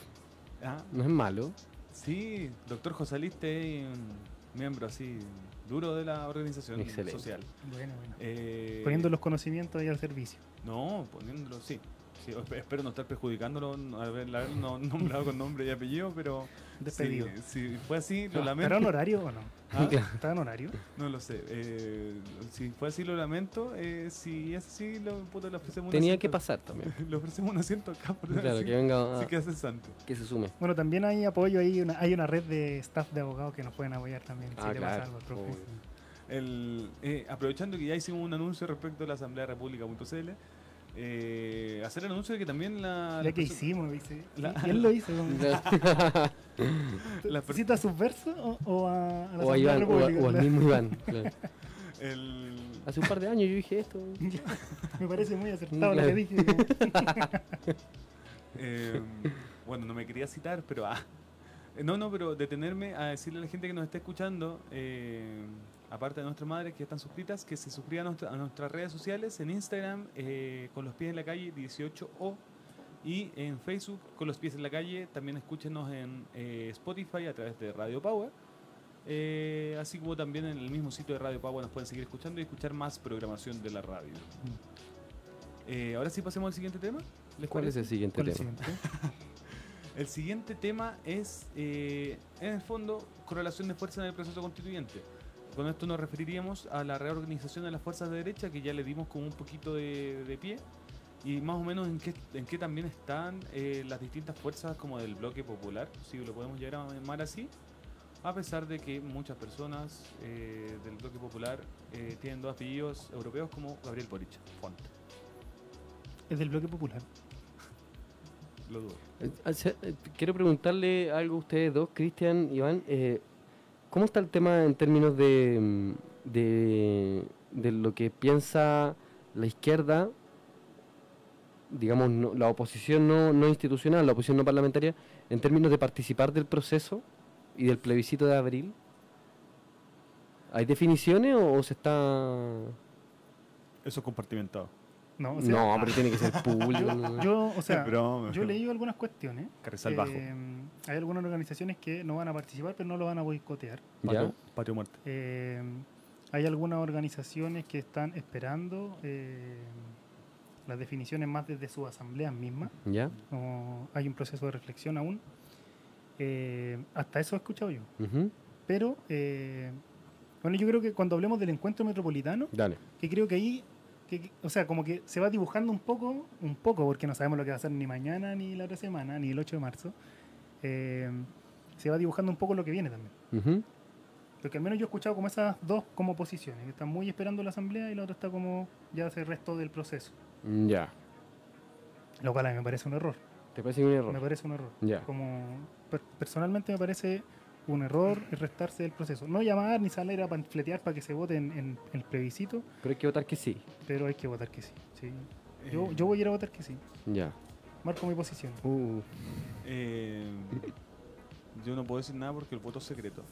Ah, No es malo. sí, doctor José Aliste es un miembro así duro de la organización Excelente. social. Bueno, bueno. Eh, Poniendo los conocimientos ahí al servicio. No, poniéndolo, sí. Sí, esp- espero no estar perjudicándolo, no haber, haberlo nombrado con nombre y apellido, pero Despedido. si, si fue así, lo ¿Estará lamento. en horario o no? ¿Ah? ¿Está en horario? No lo sé. eh, si fue así, lo lamento. Eh, si es así, lo, puta, le ofrecemos un Tenía que asiento- pasar también. Le ofrecemos un asiento acá. Por Claro, así, que venga así que hace santo. que se sume. Bueno, también hay apoyo ahí, una, hay una red de staff de abogados que nos pueden apoyar también. Ah, si le pasa claro, algo al profe. obvio. El, eh, aprovechando que ya hicimos un anuncio respecto a la Asamblea República.cl, eh, hacer el anuncio de que también la. Las que hicimos, dice. La- ¿Quién lo hizo? ¿Cita a sus versos o, o a, a la o a Asamblea Iván, o, a- República? o al mismo Iván. claro. el- Hace un par de años yo dije esto. Me parece muy acertado lo Claro. que dije. Eh, bueno, no me quería citar, pero ah. No, no, pero detenerme a decirle a la gente que nos está escuchando, eh, aparte de nuestras madres que están suscritas, que se suscriban a, nuestra- a nuestras redes sociales, en Instagram, eh, con los pies en la calle 18O, y en Facebook, con los pies en la calle. También escúchenos en eh, Spotify a través de Radio Power. eh, así como también en el mismo sitio de Radio Power nos pueden seguir escuchando y escuchar más programación de la radio. Eh, ahora sí pasemos al siguiente tema. ¿Les ¿Cuál es el siguiente ¿Cuál es el tema? siguiente? El siguiente tema es, eh, en el fondo, correlación de fuerza en el proceso constituyente. Con esto nos referiríamos a la reorganización de las fuerzas de derecha, que ya le dimos como un poquito de, de pie, y más o menos en qué, en qué también están eh, las distintas fuerzas como del bloque popular, si lo podemos llegar a llamar así, a pesar de que muchas personas eh, del bloque popular eh, tienen dos apellidos europeos como Gabriel Boric, Font. Es del bloque popular. Lo dudo. Quiero preguntarle algo a ustedes dos, Cristian, Iván. ¿Cómo está el tema en términos de, mm, de, de lo que piensa la izquierda, digamos, la oposición no, no institucional, la oposición no parlamentaria, en términos de participar del proceso y del plebiscito de abril? ¿Hay definiciones o, o se está...? Eso es compartimentado. No, o sea, no, pero tiene que ser público. yo, o sea, yo he leído algunas cuestiones. Carrizal bajo. Eh, hay algunas organizaciones que no van a participar, pero no lo van a boicotear. ¿Ya? Patio, muerte. Eh, hay algunas organizaciones que están esperando eh, las definiciones más desde sus asambleas mismas. ¿Ya? No, hay un proceso de reflexión aún. Eh, hasta eso he escuchado yo. Pero, eh, bueno, yo creo que cuando hablemos del encuentro metropolitano, Dale. que creo que ahí, que- o sea, como que se va dibujando un poco, un poco, porque no sabemos lo que va a hacer ni mañana, ni la otra semana, ni el 8 de marzo, eh, se va dibujando un poco lo que viene también. Porque al menos yo he escuchado como esas dos como posiciones, que están muy esperando la asamblea y la otra está como ya hace el resto del proceso. Ya. Lo cual a mí me parece un error. ¿Te parece un error? Me parece un error. Ya. Como per- personalmente me parece un error el restarse del proceso. No llamar ni salir a panfletear para que se vote en, en el plebiscito, Pero hay que votar que sí. pero hay que votar que sí. sí. Yo, Eh, yo voy a ir a votar que sí. Ya. Marco mi posición. Uh, Eh, yo no puedo decir nada porque el voto es secreto.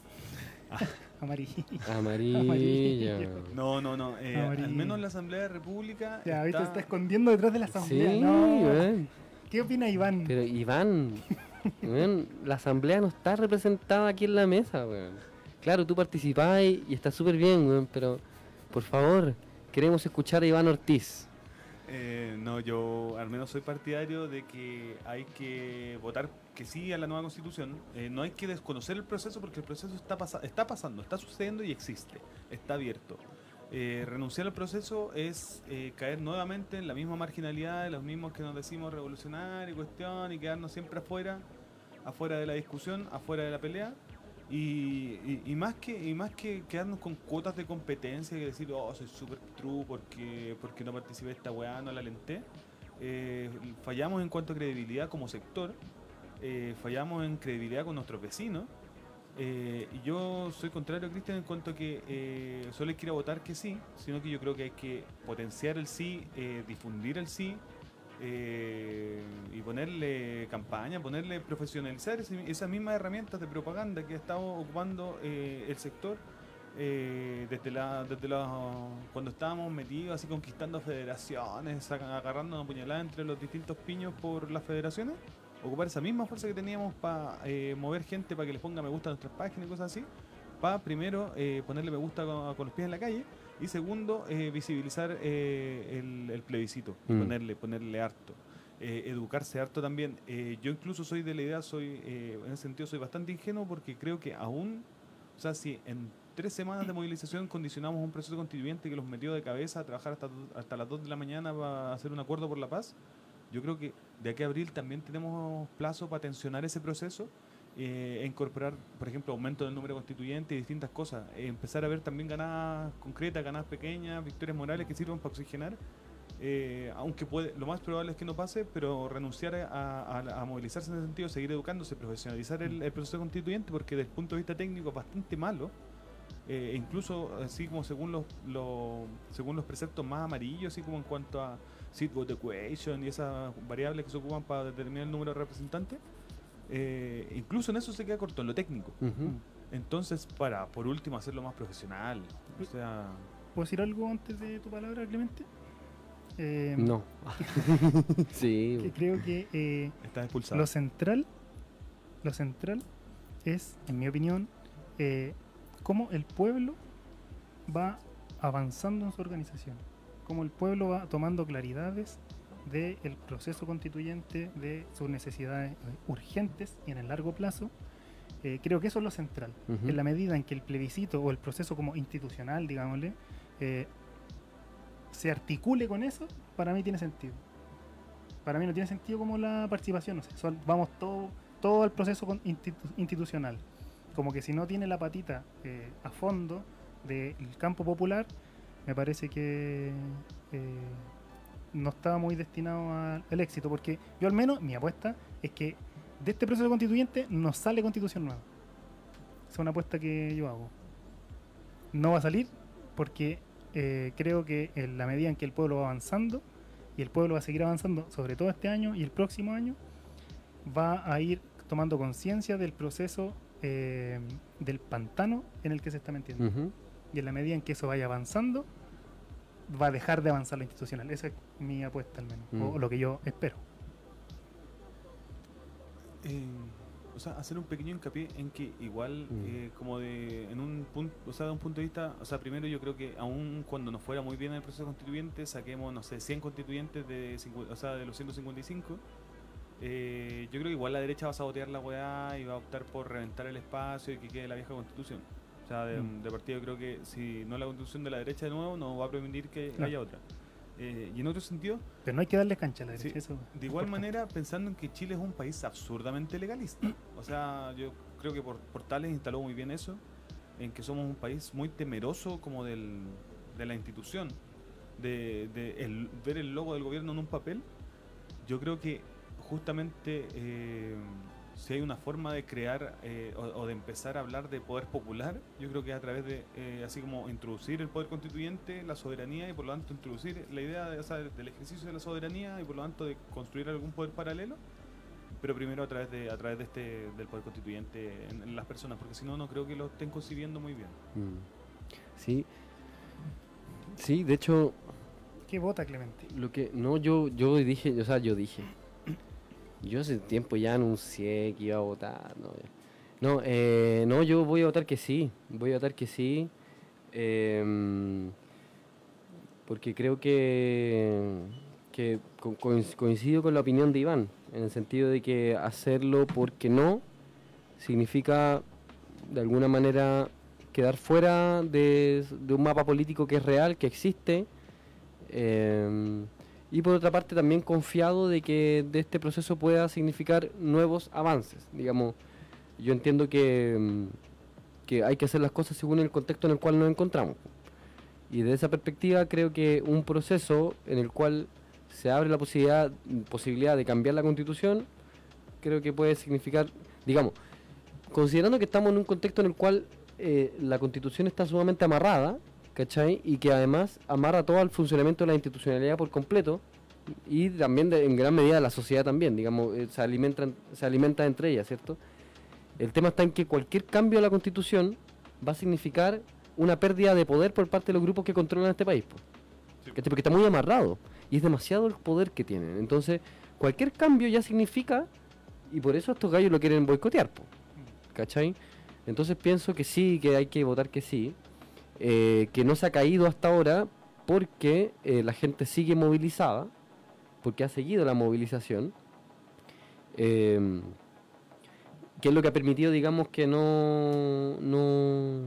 Amarillo. amarilla. Amarillo. No, no, no. eh, Amarillo. al menos la Asamblea de la República. Ya, viste, está- está escondiendo detrás de la Sí, asamblea. no. weón. ¿Qué opina Iván? Pero Iván, la asamblea no está representada aquí en la mesa, weón. Claro, tú participás y y está súper bien, weón, pero por favor, queremos escuchar a Iván Ortiz. Eh, no, yo al menos soy partidario de que hay que votar que sí a la nueva constitución. Eh, no hay que desconocer el proceso porque el proceso está, pasa- está pasando, está sucediendo y existe, está abierto. Eh, renunciar al proceso es eh, caer nuevamente en la misma marginalidad de los mismos que nos decimos revolucionar y cuestión y quedarnos siempre afuera, afuera de la discusión, afuera de la pelea. Y, más que y más que quedarnos con cuotas de competencia y decir, oh, soy súper true porque, porque no participé esta weá, no la alenté, eh, fallamos en cuanto a credibilidad como sector, eh, fallamos en credibilidad con nuestros vecinos. Eh, yo soy contrario a Cristian en cuanto a que eh, solo hay votar que sí, sino que yo creo que hay que potenciar el sí, eh, difundir el sí, eh, y ponerle campaña, ponerle profesionalizar esas mismas herramientas de propaganda que ha estado ocupando el sector desde la, desde la cuando estábamos metidos así conquistando federaciones, agarrando una puñalada entre los distintos piños por las federaciones, ocupar esa misma fuerza que teníamos para mover gente para que les ponga me gusta a nuestras páginas y cosas así, para primero eh, ponerle me gusta con, con los pies en la calle y segundo eh, visibilizar eh, el, el plebiscito, Mm. ponerle, ponerle harto. eh, educarse harto también. Eh, yo incluso soy de la idea, soy eh, en ese sentido soy bastante ingenuo porque creo que aún, o sea, si en tres semanas de movilización condicionamos un proceso constituyente que los metió de cabeza a trabajar hasta, hasta las 2 de la mañana para hacer un acuerdo por la paz, yo creo que de aquí a abril también tenemos plazo para tensionar ese proceso eh, e incorporar, por ejemplo, aumento del número constituyente y distintas cosas. Eh, empezar a ver también ganadas concretas, ganadas pequeñas, victorias morales que sirvan para oxigenar. eh, aunque puede, lo más probable es que no pase, pero renunciar a, movilizarse en ese sentido, seguir educándose, profesionalizar el, proceso constituyente, porque desde el punto de vista técnico es bastante malo. eh, e incluso así como según los, los- según los preceptos más amarillos, así como en cuanto a seat vote equation y esas variables que se ocupan para determinar el número de representantes, eh, incluso en eso se queda corto, en lo técnico. Entonces, para por último hacerlo más profesional, o sea, ¿Puedo decir algo antes de tu palabra, Clemente? Eh, No. sí, que creo que eh, está expulsado. lo central, lo central es, en mi opinión, eh, cómo el pueblo va avanzando en su organización, cómo el pueblo va tomando claridades del proceso constituyente, de sus necesidades eh, urgentes y en el largo plazo. Eh, creo que eso es lo central. Ujú. En la medida en que el plebiscito o el proceso como institucional, digámosle, eh, se articule con eso, para mí tiene sentido. Para mí no tiene sentido como la participación, no sé, son- vamos todo, todo al proceso con- institu- institucional. Como que si no tiene la patita eh, a fondo del campo popular, me parece que eh, no está muy destinado al, éxito, porque yo al menos, mi apuesta es que de este proceso constituyente no sale constitución nueva. Esa es una apuesta que yo hago. No va a salir porque eh, creo que en la medida en que el pueblo va avanzando, y el pueblo va a seguir avanzando, sobre todo este año y el próximo año, va a ir tomando conciencia del proceso eh, del pantano en el que se está metiendo. Ujú. Y en la medida en que eso vaya avanzando, va a dejar de avanzar lo institucional. Esa es mi apuesta al menos, Mm. o lo que yo espero. Eh, o sea, hacer un pequeño hincapié en que igual, Mm. eh, como de, en un punto, o sea, de un punto de vista, o sea, primero yo creo que aún cuando nos fuera muy bien el proceso constituyente, saquemos, no sé, 100 constituyentes de, o sea, de los 155, eh, yo creo que igual la derecha va a sabotear la weá y va a optar por reventar el espacio y que quede la vieja constitución. De, Mm. de partida yo creo que si no la constitución de la derecha de nuevo, no va a permitir que Claro. haya otra. Eh, y en otro sentido, Pero no hay que darle cancha a la Sí, derecha. eso de igual importante. manera, pensando en que Chile es un país absurdamente legalista. O sea, yo creo que por Portales instaló muy bien eso, en que somos un país muy temeroso como del, de la institución, de, de el- ver el logo del gobierno en un papel. Yo creo que justamente eh, si hay una forma de crear eh, o, o de empezar a hablar de poder popular, yo creo que es a través de, eh, así como introducir el poder constituyente, la soberanía y por lo tanto introducir la idea de, o sea, del ejercicio de la soberanía y por lo tanto de construir algún poder paralelo, pero primero a través de a través de este del poder constituyente en, en las personas, porque si no no creo que lo estén concibiendo muy bien. Mm. Sí. Sí, de hecho, ¿Qué vota Clemente? lo que. No, yo, yo dije, o sea, yo dije. Yo hace tiempo ya anuncié que iba a votar. No, no, eh, no yo voy a votar que sí. Voy a votar que sí. em, porque creo que, que co- coinc- coincido con la opinión de Iván. En el sentido de que hacerlo porque no significa de alguna manera quedar fuera de, de un mapa político que es real, que existe. em, y por otra parte también confiado de que de este proceso pueda significar nuevos avances. Digamos, yo entiendo que, mm, que hay que hacer las cosas según el contexto en el cual nos encontramos. Y desde esa perspectiva creo que un proceso en el cual se abre la posibilidad, posibilidad de cambiar la constitución, creo que puede significar, digamos, considerando que estamos en un contexto en el cual eh, la constitución está sumamente amarrada, ¿cachai? Y que además amarra todo al funcionamiento de la institucionalidad por completo y también de- en gran medida de la sociedad también, digamos, eh, se, alimentan, se alimenta entre ellas, ¿cierto? El tema está en que cualquier cambio a la constitución va a significar una pérdida de poder por parte de los grupos que controlan este país. ¿cachai? porque está muy amarrado y es demasiado el poder que tienen. Entonces, cualquier cambio ya significa, y por eso estos gallos lo quieren boicotear, po. ¿cachai? Entonces pienso que sí, que hay que votar que sí, eh, que no se ha caído hasta ahora porque eh, la gente sigue movilizada, porque ha seguido la movilización, eh, que es lo que ha permitido, digamos, que no, no,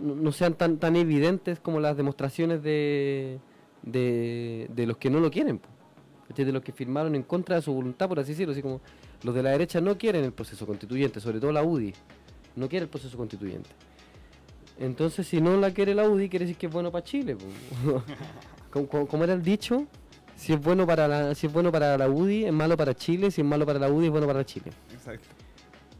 no, sean tan, tan evidentes como las demostraciones de, de, de los que no lo quieren, de los que firmaron en contra de su voluntad, por así decirlo, así como los de la derecha no quieren el proceso constituyente, sobre todo la UDI, no quiere el proceso constituyente. Entonces, si no la quiere la UDI, quiere decir que es bueno para Chile. como, como- era el dicho, si es bueno para la, si es bueno para la UDI, es malo para Chile, si es malo para la UDI, es bueno para Chile. Exacto.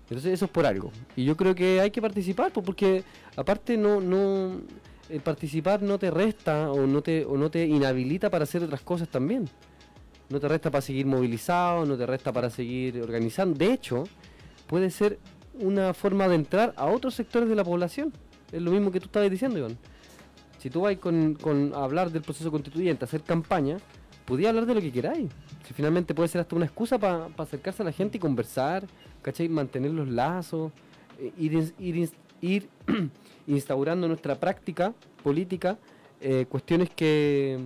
Entonces eso es por algo. Y yo creo que hay que participar, pues, porque aparte no, no, el participar no te resta o no te, o no te inhabilita para hacer otras cosas también. No te resta para seguir movilizado, no te resta para seguir organizando. De hecho, puede ser una forma de entrar a otros sectores de la población. Es lo mismo que tú estabas diciendo, Iván. Si tú vas con, con a hablar del proceso constituyente, hacer campaña, podía hablar de lo que queráis. Si finalmente puede ser hasta una excusa para acercarse a la gente y conversar, ¿cachai? Mantener los lazos, eh, ir, ir, ir instaurando nuestra práctica política eh, cuestiones que,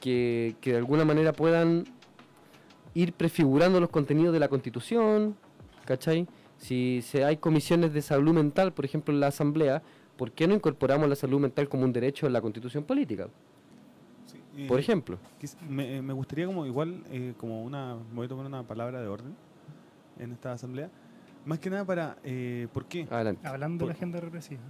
que, que de alguna manera puedan ir prefigurando los contenidos de la constitución, ¿cachai? Si, si hay comisiones de salud mental, por ejemplo, en la asamblea, ¿por qué no incorporamos la salud mental como un derecho en la constitución política? Sí, y Por ejemplo. me, eh, me gustaría como igual, eh, como una, voy a tomar una palabra de orden en esta asamblea. Más que nada para, eh, ¿por qué? Adelante. Hablando de la Por- agenda represiva.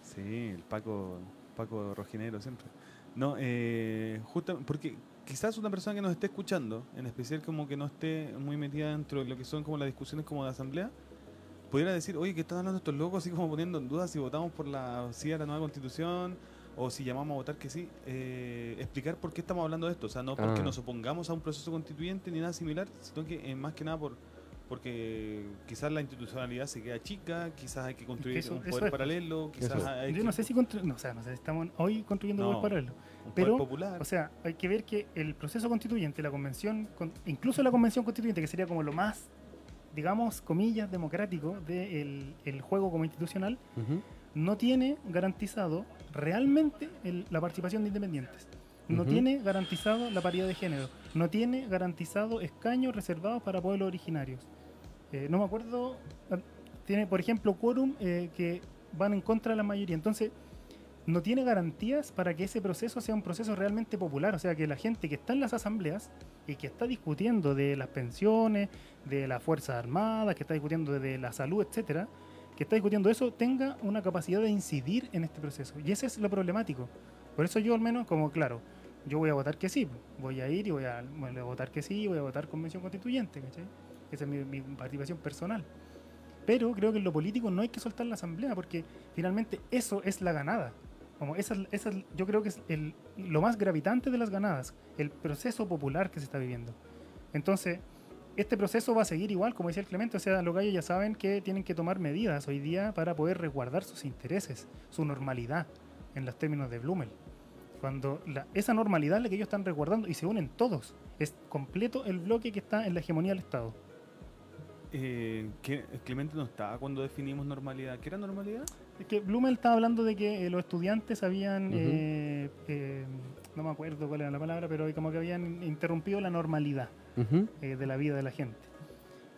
Sí, el Paco, Paco Rojinero siempre. No, eh, justa- porque quizás una persona que nos esté escuchando, en especial como que no esté muy metida dentro de lo que son como las discusiones como de asamblea, pudiera decir, oye, ¿qué están hablando estos locos? Así como poniendo en duda si votamos por la sí a la nueva constitución o si llamamos a votar que sí. Eh, explicar por qué estamos hablando de esto. O sea, no porque Ah. nos opongamos a un proceso constituyente ni nada similar, sino que eh, más que nada por porque quizás la institucionalidad se queda chica, quizás hay que construir eso- un eso poder es. paralelo, quizás Eso. hay Yo que- no sé si constru- no, o sea, no sé si estamos hoy construyendo No. un paralelo. un pero, poder popular. O sea, hay que ver que el proceso constituyente, la convención, con- incluso la convención constituyente, que sería como lo más, digamos, comillas, democrático del el juego como institucional, no tiene garantizado realmente el- la participación de independientes. No tiene garantizado la paridad de género. No tiene garantizado escaños reservados para pueblos originarios. Eh, no me acuerdo. ah, Tiene, por ejemplo, quórum eh, que van en contra de la mayoría. Entonces, no tiene garantías para que ese proceso sea un proceso realmente popular. O sea, que la gente que está en las asambleas y que está discutiendo de las pensiones, de las Fuerzas Armadas, que está discutiendo de la salud, etcétera, que está discutiendo eso, tenga una capacidad de incidir en este proceso. Y ese es lo problemático. Por eso yo al menos, como claro, yo voy a votar que sí, voy a ir y voy a, votar que sí, voy a votar convención constituyente, ¿cachai? Esa es mi, mi participación personal. Pero creo que en lo político no hay que soltar la asamblea porque finalmente eso es la ganada. Como esa, es- esa es- yo creo que es el, lo más gravitante de las ganadas, el proceso popular que se está viviendo. Entonces, este proceso va a seguir igual, como decía el Clemente, o sea, los gallos ya saben que tienen que tomar medidas hoy día para poder resguardar sus intereses, su normalidad, en los términos de Blumel. Cuando la- esa normalidad es la que ellos están resguardando y se unen todos, es completo el bloque que está en la hegemonía del Estado. Eh, ¿qué- Clemente no estaba cuando definimos normalidad. ¿Qué era normalidad? Que Blumel estaba hablando de que eh, los estudiantes habían, eh, eh, no me acuerdo cuál era la palabra, pero como que habían interrumpido la normalidad eh, de la vida de la gente.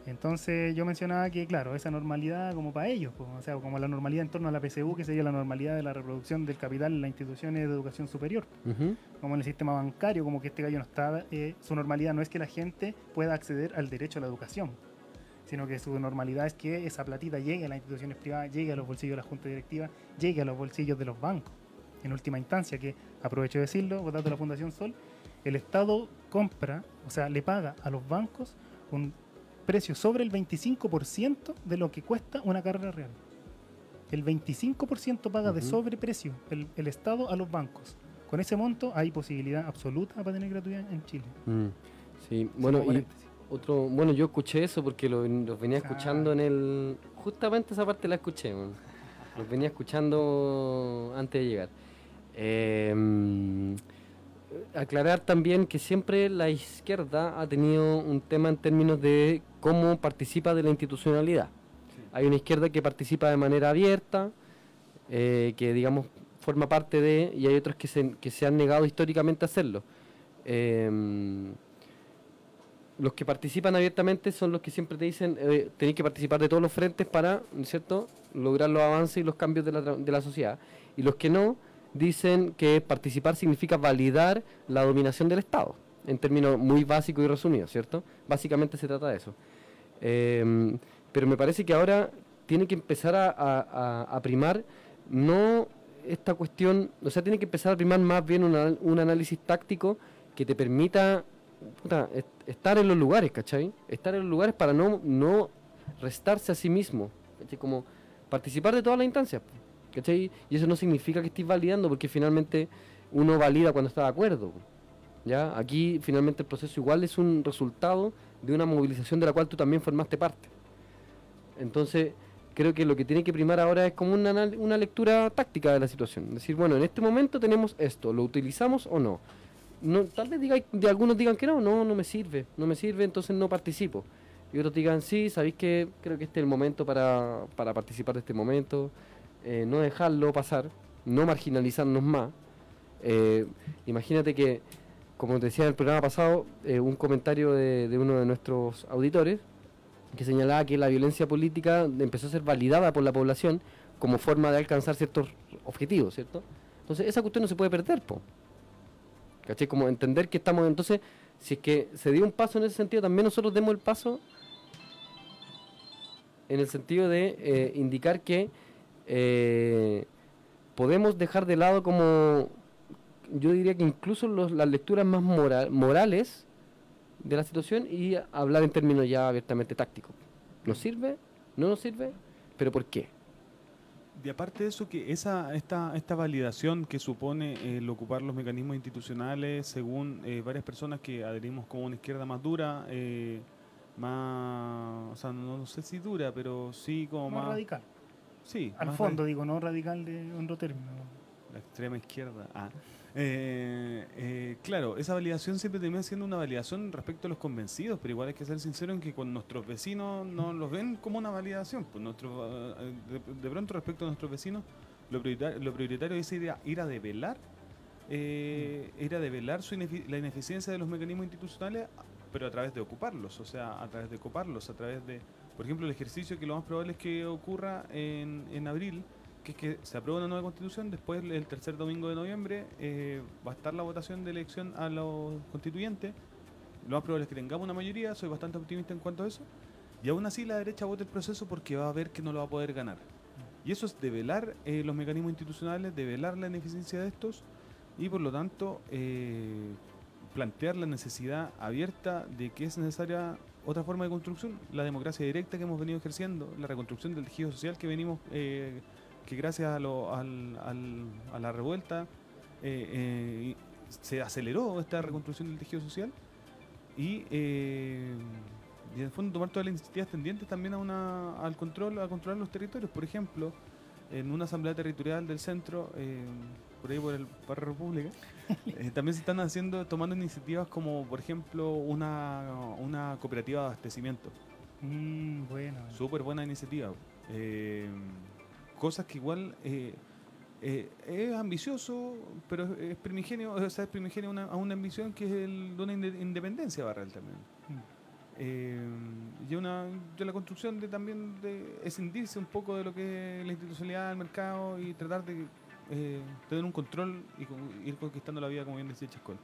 Entonces yo mencionaba que, claro, esa normalidad como para ellos, pues, o sea, como la normalidad en torno a la PSU, que sería la normalidad de la reproducción del capital en las instituciones de educación superior, como en el sistema bancario, como que este gallo no está, eh, su normalidad no es que la gente pueda acceder al derecho a la educación, sino que su normalidad es que esa platita llegue a las instituciones privadas, llegue a los bolsillos de la junta directiva, llegue a los bolsillos de los bancos. En última instancia, que aprovecho de decirlo, votando la Fundación Sol, el Estado compra, o sea, le paga a los bancos un precio sobre el 25% de lo que cuesta una carrera real. El 25% paga de sobreprecio el, el Estado a los bancos. Con ese monto hay posibilidad absoluta para tener gratuidad en Chile. Mm. Sí, bueno, y. otro, bueno, yo escuché eso porque lo, los venía escuchando en el, justamente esa parte la escuché, los venía escuchando antes de llegar. Eh, mm, aclarar también que siempre la izquierda ha tenido un tema en términos de cómo participa de la institucionalidad. Hay una izquierda que participa de manera abierta, eh, que digamos forma parte de, y hay otros que se, que se han negado históricamente a hacerlo. Em, los que participan abiertamente son los que siempre te dicen eh, tenéis que participar de todos los frentes para, ¿no es cierto?, lograr los avances y los cambios de la, de la sociedad. Y los que no dicen que participar significa validar la dominación del Estado, en términos muy básicos y resumidos, ¿cierto? Básicamente se trata de eso. Em, pero me parece que ahora tiene que empezar a, a- a- a primar no esta cuestión, o sea, tiene que empezar a primar más bien una- un análisis táctico que te permita puta, est- estar en los lugares, ¿cachai? Estar en los lugares para no, no restarse a sí mismo, ¿cachai? Como participar de todas las instancias, ¿cachai? Y eso no significa que estés validando, porque finalmente uno valida cuando está de acuerdo, ¿ya? Aquí finalmente el proceso igual es un resultado de una movilización de la cual tú también formaste parte. Entonces, creo que lo que tiene que primar ahora es como una, una lectura táctica de la situación. Decir, bueno, en este momento tenemos esto, ¿lo utilizamos o no? No tal vez diga, de algunos digan que no, no, no me sirve, no me sirve, entonces no participo. Y otros digan, sí, sabéis que creo que este es el momento para, para participar de este momento, eh, no dejarlo pasar, no marginalizarnos más. Eh, imagínate que, como te decía en el programa pasado, eh, un comentario de, de uno de nuestros auditores que señalaba que la violencia política empezó a ser validada por la población como forma de alcanzar ciertos objetivos, ¿cierto? Entonces esa cuestión no se puede perder, po. ¿Cachai? Como entender que estamos, entonces, si es que se dio un paso en ese sentido, también nosotros demos el paso en el sentido de eh, indicar que eh, podemos dejar de lado como, yo diría que incluso las lecturas más mora- morales de la situación y hablar en términos ya abiertamente tácticos. ¿Nos sirve? ¿No nos sirve? ¿Pero por qué? Y aparte de eso, que esa, esta, esta validación que supone eh, el ocupar los mecanismos institucionales, según eh, varias personas que adherimos como una izquierda más dura, eh, más, o sea, no, sé si dura, pero sí como Más más... radical. Sí, Al fondo, digo, no radical de otro término. La extrema izquierda. Ah. Eh, eh, claro, esa validación siempre termina siendo una validación respecto a los convencidos, pero igual hay que ser sincero en que con nuestros vecinos no los ven como una validación. Pues nuestro, eh, de, de pronto respecto a nuestros vecinos, lo prioritario, lo prioritario es ir a, ir a develar, eh, ir a develar su la ineficiencia de los mecanismos institucionales, pero a través de ocuparlos, o sea, a través de coparlos, a través de, por ejemplo, el ejercicio que lo más probable es que ocurra en, en abril, que es que se aprueba una nueva constitución, después el tercer domingo de noviembre eh, va a estar la votación de elección a los constituyentes, lo más probable es que tengamos una mayoría, soy bastante optimista en cuanto a eso, y aún así la derecha vota el proceso porque va a ver que no lo va a poder ganar. Y eso es develar eh, los mecanismos institucionales, develar la ineficiencia de estos, y por lo tanto eh, plantear la necesidad abierta de que es necesaria otra forma de construcción, la democracia directa que hemos venido ejerciendo, la reconstrucción del tejido social que venimos, eh, que gracias a, lo- al- al- a la revuelta eh, eh, se aceleró esta reconstrucción del tejido social y, eh, y en el fondo tomar todas las iniciativas tendientes también a una, al control, a controlar los territorios. Por ejemplo, en una asamblea territorial del centro, por ahí por el Barrio República, también se están haciendo, tomando iniciativas como, por ejemplo, una, una cooperativa de abastecimiento. Mm, bueno. Súper buena iniciativa. Eh, cosas que igual eh, eh, es ambicioso, pero es- primigenio, o sea, es primigenio a una, a una ambición que es el de una inde- independencia Barral también. Mm. Eh, y una de la construcción de también de escindirse un poco de lo que es la institucionalidad del mercado y tratar de eh, tener un control y con- ir conquistando la vida como bien decía Chascón.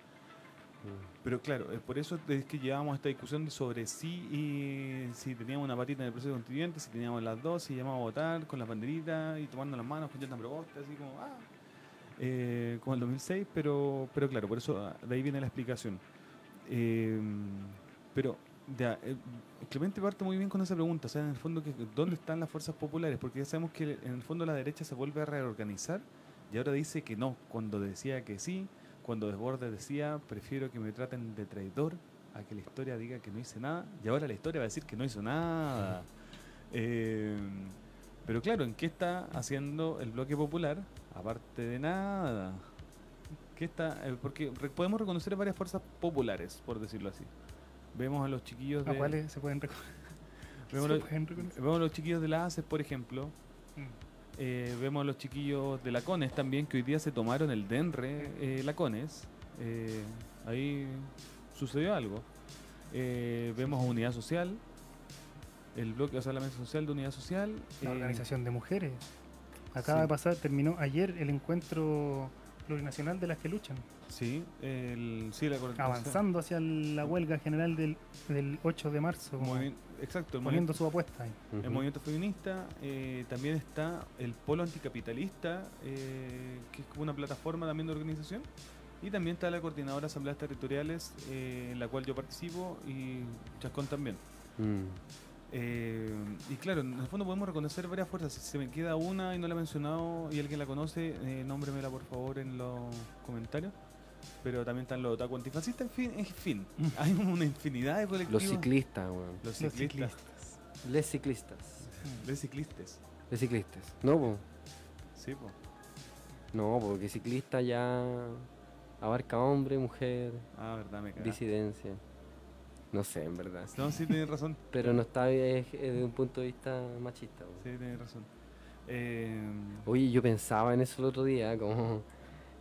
Pero claro, eh, por eso es que llevábamos esta discusión sobre si y si teníamos una patita en el proceso constituyente, si teníamos las dos, si llamamos a votar con las banderitas y tomando las manos, con una propuesta, así como, ah, eh, el 2006, pero, pero claro, por eso ah, de ahí viene la explicación. Eh, pero Clemente parte muy bien con esa pregunta, o sea, en el fondo, ¿dónde están las fuerzas populares? Porque ya sabemos que en el fondo la derecha se vuelve a reorganizar y ahora dice que no, cuando decía que sí, cuando Desbordes decía, prefiero que me traten de traidor a que la historia diga que no hice nada, y ahora la historia va a decir que no hizo nada. Eh, pero claro, ¿en qué está haciendo el bloque popular? Aparte de nada. ¿Qué está? eh, porque re- podemos reconocer varias fuerzas populares, por decirlo así. Vemos a los chiquillos ¿A de. cuáles se pueden, reco- Vemos, los, reconocer? vemos a los chiquillos de la ACES, por ejemplo. Mm. Eh, vemos a los chiquillos de la CONES también, que hoy día se tomaron el DENRE, eh, la CONES. Eh, ahí sucedió algo. Eh, vemos a Unidad Social, el bloque, o sea, la mesa social de Unidad Social. La organización de mujeres. Acaba sí. de pasar, terminó ayer el encuentro plurinacional de las que luchan, Sí, el, sí, la avanzando hacia la huelga general del, del 8 de marzo, como Movi- exacto, el poniendo movimiento, su apuesta ahí. Ujú. el movimiento feminista. eh, también está el Polo Anticapitalista, eh, que es como una plataforma también de organización. Y también está la Coordinadora de Asambleas Territoriales, eh, en la cual yo participo, y Chascón también. Mm. Eh, y claro, en el fondo podemos reconocer varias fuerzas. Si se me queda una y no la he mencionado y alguien la conoce, eh, nómbremela por favor en los comentarios. Pero también están los otaku antifascistas, en fin, en fin. Hay una infinidad de colectivos. Los ciclistas, weón. Los ciclistas. Les ciclistas. Los ciclistas. Les ciclistas. No, po. Sí, po. No, porque ciclista ya abarca hombre, mujer, Ah, verdad, me cago. disidencia. No sé, en verdad. No, sí, tienes razón. Pero no está eh, desde un punto de vista machista. weón. Sí, tienes razón. Eh, Oye, yo pensaba en eso el otro día, como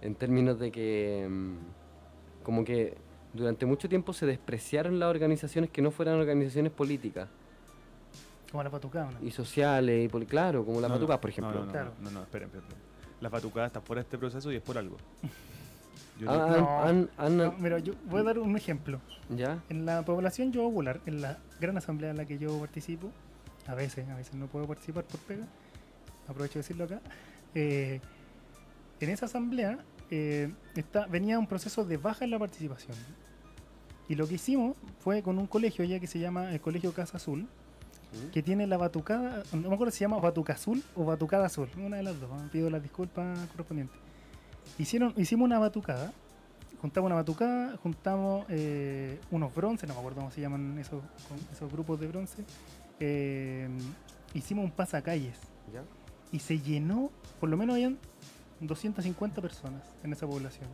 en términos de que mm, como que durante mucho tiempo se despreciaron las organizaciones que no fueran organizaciones políticas Como la patucada, ¿no? y sociales y poli- claro, como las no, no, Patucas, por ejemplo. No, no, Claro. no, no, esperen, esperen. esperen. Las batucadas están fuera de este proceso y es por algo. Yo Ah, mira, yo voy a dar un ejemplo. ¿Ya? En la población yo popular, en la gran asamblea en la que yo participo, a veces, a veces no puedo participar por pega, aprovecho de decirlo acá, eh, en esa asamblea eh, está, venía un proceso de baja en la participación. Y lo que hicimos fue con un colegio ya que se llama el Colegio Casa Azul, que tiene la batucada, no me acuerdo si se llama Batuca Azul o Batucada Azul, una de las dos, ¿no? pido las disculpas correspondientes. Hicieron, hicimos una batucada, juntamos una batucada, juntamos eh, unos bronces, no me acuerdo cómo se llaman esos, esos grupos de bronce, eh, hicimos un pasacalles ¿Ya? y se llenó, por lo menos habían 250 personas en esa población.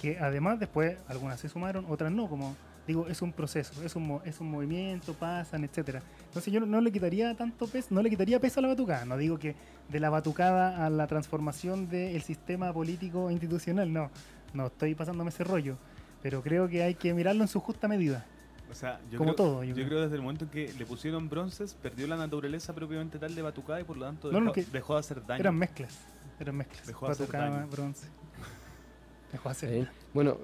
Que además después algunas se sumaron, otras no, como digo, es un proceso, es un, es un movimiento, pasan, etcétera. Entonces yo no, no le quitaría tanto peso, no le quitaría peso a la batucada, no digo que de la batucada a la transformación del sistema político institucional, no, no estoy pasándome ese rollo, pero creo que hay que mirarlo en su justa medida. O sea, yo Como creo, todo, yo yo, creo. creo desde el momento en que le pusieron bronces, perdió la naturaleza propiamente tal de batucada y por lo tanto no, dejó de hacer daño. Eran mezclas, eran mezclas, Dejó batucada, daño. bronce. Dejó de hacer. Eh, Bueno,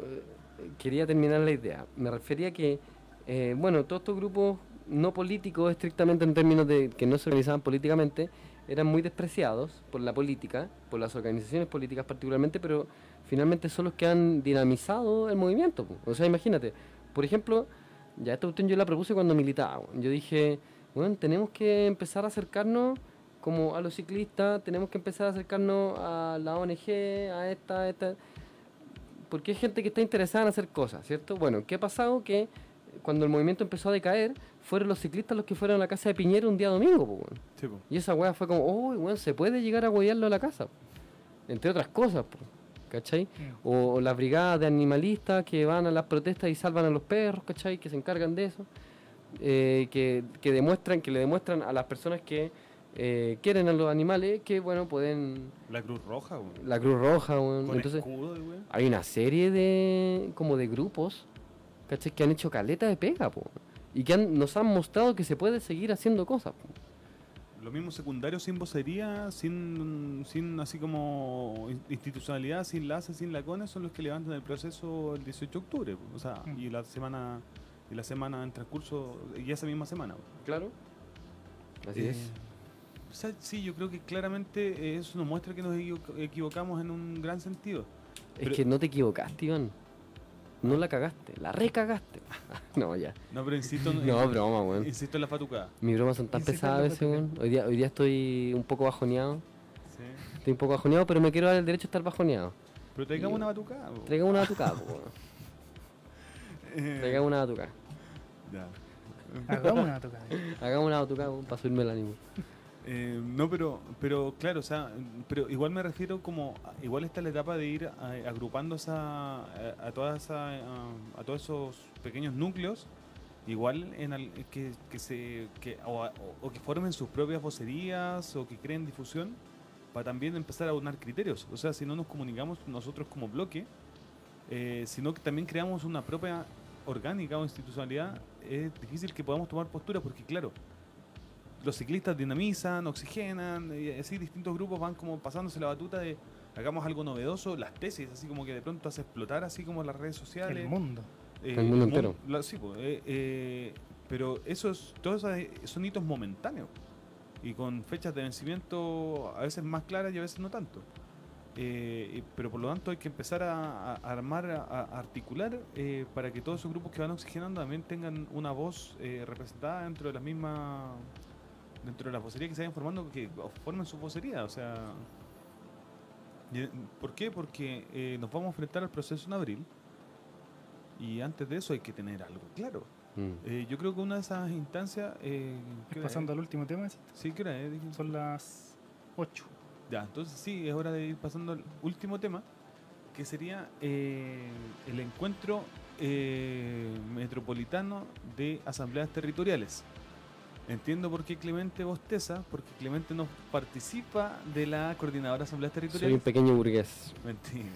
quería terminar la idea. Me refería que, eh, bueno, todos estos grupos no políticos, estrictamente en términos de que no se organizaban políticamente, eran muy despreciados por la política, por las organizaciones políticas particularmente, pero finalmente son los que han dinamizado el movimiento. O sea, imagínate, por ejemplo, ya esta cuestión yo la propuse cuando militaba. Yo dije, bueno, tenemos que empezar a acercarnos como a los ciclistas, tenemos que empezar a acercarnos a la ONG, a esta, a esta, porque hay gente que está interesada en hacer cosas, ¿cierto? Bueno, ¿qué ha pasado? Que cuando el movimiento empezó a decaer, fueron los ciclistas los que fueron a la casa de Piñera un día domingo, po, weón. Sí, po. Y esa weá fue como, uy, weón, se puede llegar a huearlo a la casa. Entre otras cosas, po, ¿cachai? O, o las brigadas de animalistas que van a las protestas y salvan a los perros, ¿cachai? Que se encargan de eso. Eh, que, que demuestran, que le demuestran a las personas que eh, quieren a los animales que, bueno, pueden... La Cruz Roja, weón. La Cruz Roja, weón. Con Entonces, escudo, hay una serie de como de grupos ¿cachai? que han hecho caleta de pega po, y que han- nos han mostrado que se puede seguir haciendo cosas po. Lo mismo secundario sin vocería, sin, sin así como in- institucionalidad, sin laces, sin lacones, son los que levantan el proceso el 18 de octubre. O sea, Mm. y la semana y la semana en transcurso, y esa misma semana. claro así Eh, es o sea, sí, yo creo que claramente eh, eso nos muestra que nos equivo- equivocamos en un gran sentido. es pero- que no te equivocaste Iván no la cagaste la recagaste no ya No, pero insisto, en- no broma weón insisto en la fatucada. mis bromas son tan Insisto pesadas a veces weón. hoy día hoy día estoy un poco bajoneado Sí. estoy un poco bajoneado pero me quiero dar el derecho a estar bajoneado Pero traigamos una batucada. po. traigamos una batucada weón. Traigamos una batucada ya. Hagamos una tocada. hagamos una batucada para subirme el ánimo Eh, no, pero, pero claro, o sea, pero igual me refiero como, igual está la etapa de ir a- agrupando esa, a, a todas esa, a, todos esos pequeños núcleos, igual en al- que, que se, que, o, que formen sus propias vocerías o que creen difusión para también empezar a unar criterios. O sea, si no nos comunicamos nosotros como bloque, eh, sino que también creamos una propia orgánica o institucionalidad, es difícil que podamos tomar postura porque claro, los ciclistas dinamizan, oxigenan, y así distintos grupos van como pasándose la batuta de hagamos algo novedoso, las tesis, así como que de pronto hace explotar así como las redes sociales. El mundo. eh, El mundo mu- entero. la- sí, pues, eh, eh, pero esos, todos esos eh, son hitos momentáneos y con fechas de vencimiento a veces más claras y a veces no tanto. Eh, pero por lo tanto hay que empezar a, a armar, a, a articular eh, para que todos esos grupos que van oxigenando también tengan una voz eh, representada dentro de las mismas dentro de las vocerías que se vayan formando que formen su vocería o sea eh, ¿por qué? porque eh, nos vamos a enfrentar al proceso en abril y antes de eso hay que tener algo claro Mm. Eh, yo creo que una de esas instancias eh, ¿qué hora Pasando es? al último tema, ¿sí? sí ¿qué hora es? Dije- son las 8. ya, entonces sí, es hora de ir pasando al último tema, que sería eh, el encuentro eh, metropolitano de asambleas territoriales. Entiendo por qué Clemente bosteza, porque Clemente no participa de la coordinadora de asambleas soy un territoriales. pequeño burgués Mentira.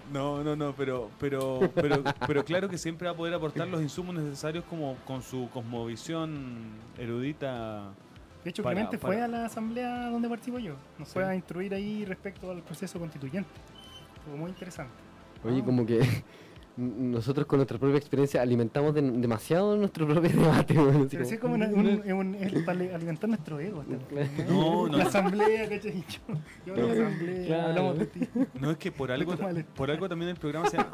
No, no, no, pero, pero, pero, pero claro que siempre va a poder aportar los insumos necesarios como con su cosmovisión erudita. De hecho, Para- Clemente fue a la asamblea donde participo yo. Nos Sí. fue a instruir ahí respecto al proceso constituyente. Fue muy interesante. Oye, Ah. como que nosotros con nuestra propia experiencia alimentamos de- demasiado nuestro propio debate. Pero sí es como- una- un, es un- es para alimentar nuestro ego. No, no. La asamblea, ¿cachai? Yo, yo en la asamblea, Claro. hablamos de ti. No es que por algo, por algo también el programa se llama.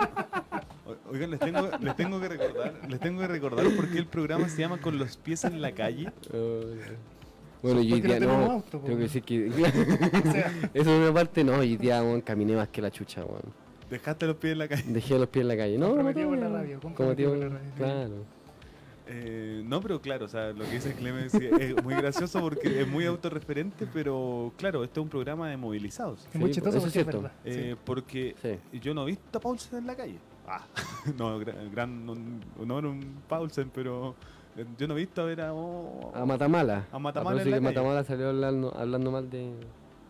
Oigan, les tengo, les tengo que recordar, les tengo que recordar por qué el programa se llama Con los pies en la calle. Oh, bueno, y hoy día no no. auto, tengo que decir que. O sea, Eso de una parte, no. Hoy día, caminé más que la chucha, weón. Dejaste los pies en la calle. Dejé los pies en la calle. No, Comprometido no, con la no. radio, Comprometido la radio. Claro. Eh, no, pero claro, o sea, lo que dice Clemen sí, es muy gracioso porque es muy autorreferente, pero claro, esto es un programa de movilizados. es muy Sí, chistoso eso es cierto. verdad. Eh, porque Sí. yo no he visto a Paulsen en la calle. Ah, no, gran, gran no, no era un Paulsen, pero eh, yo no he visto a ver a. oh, A Matamala. A Matamala A propósito en la que calle. Matamala salió hablando, hablando mal de,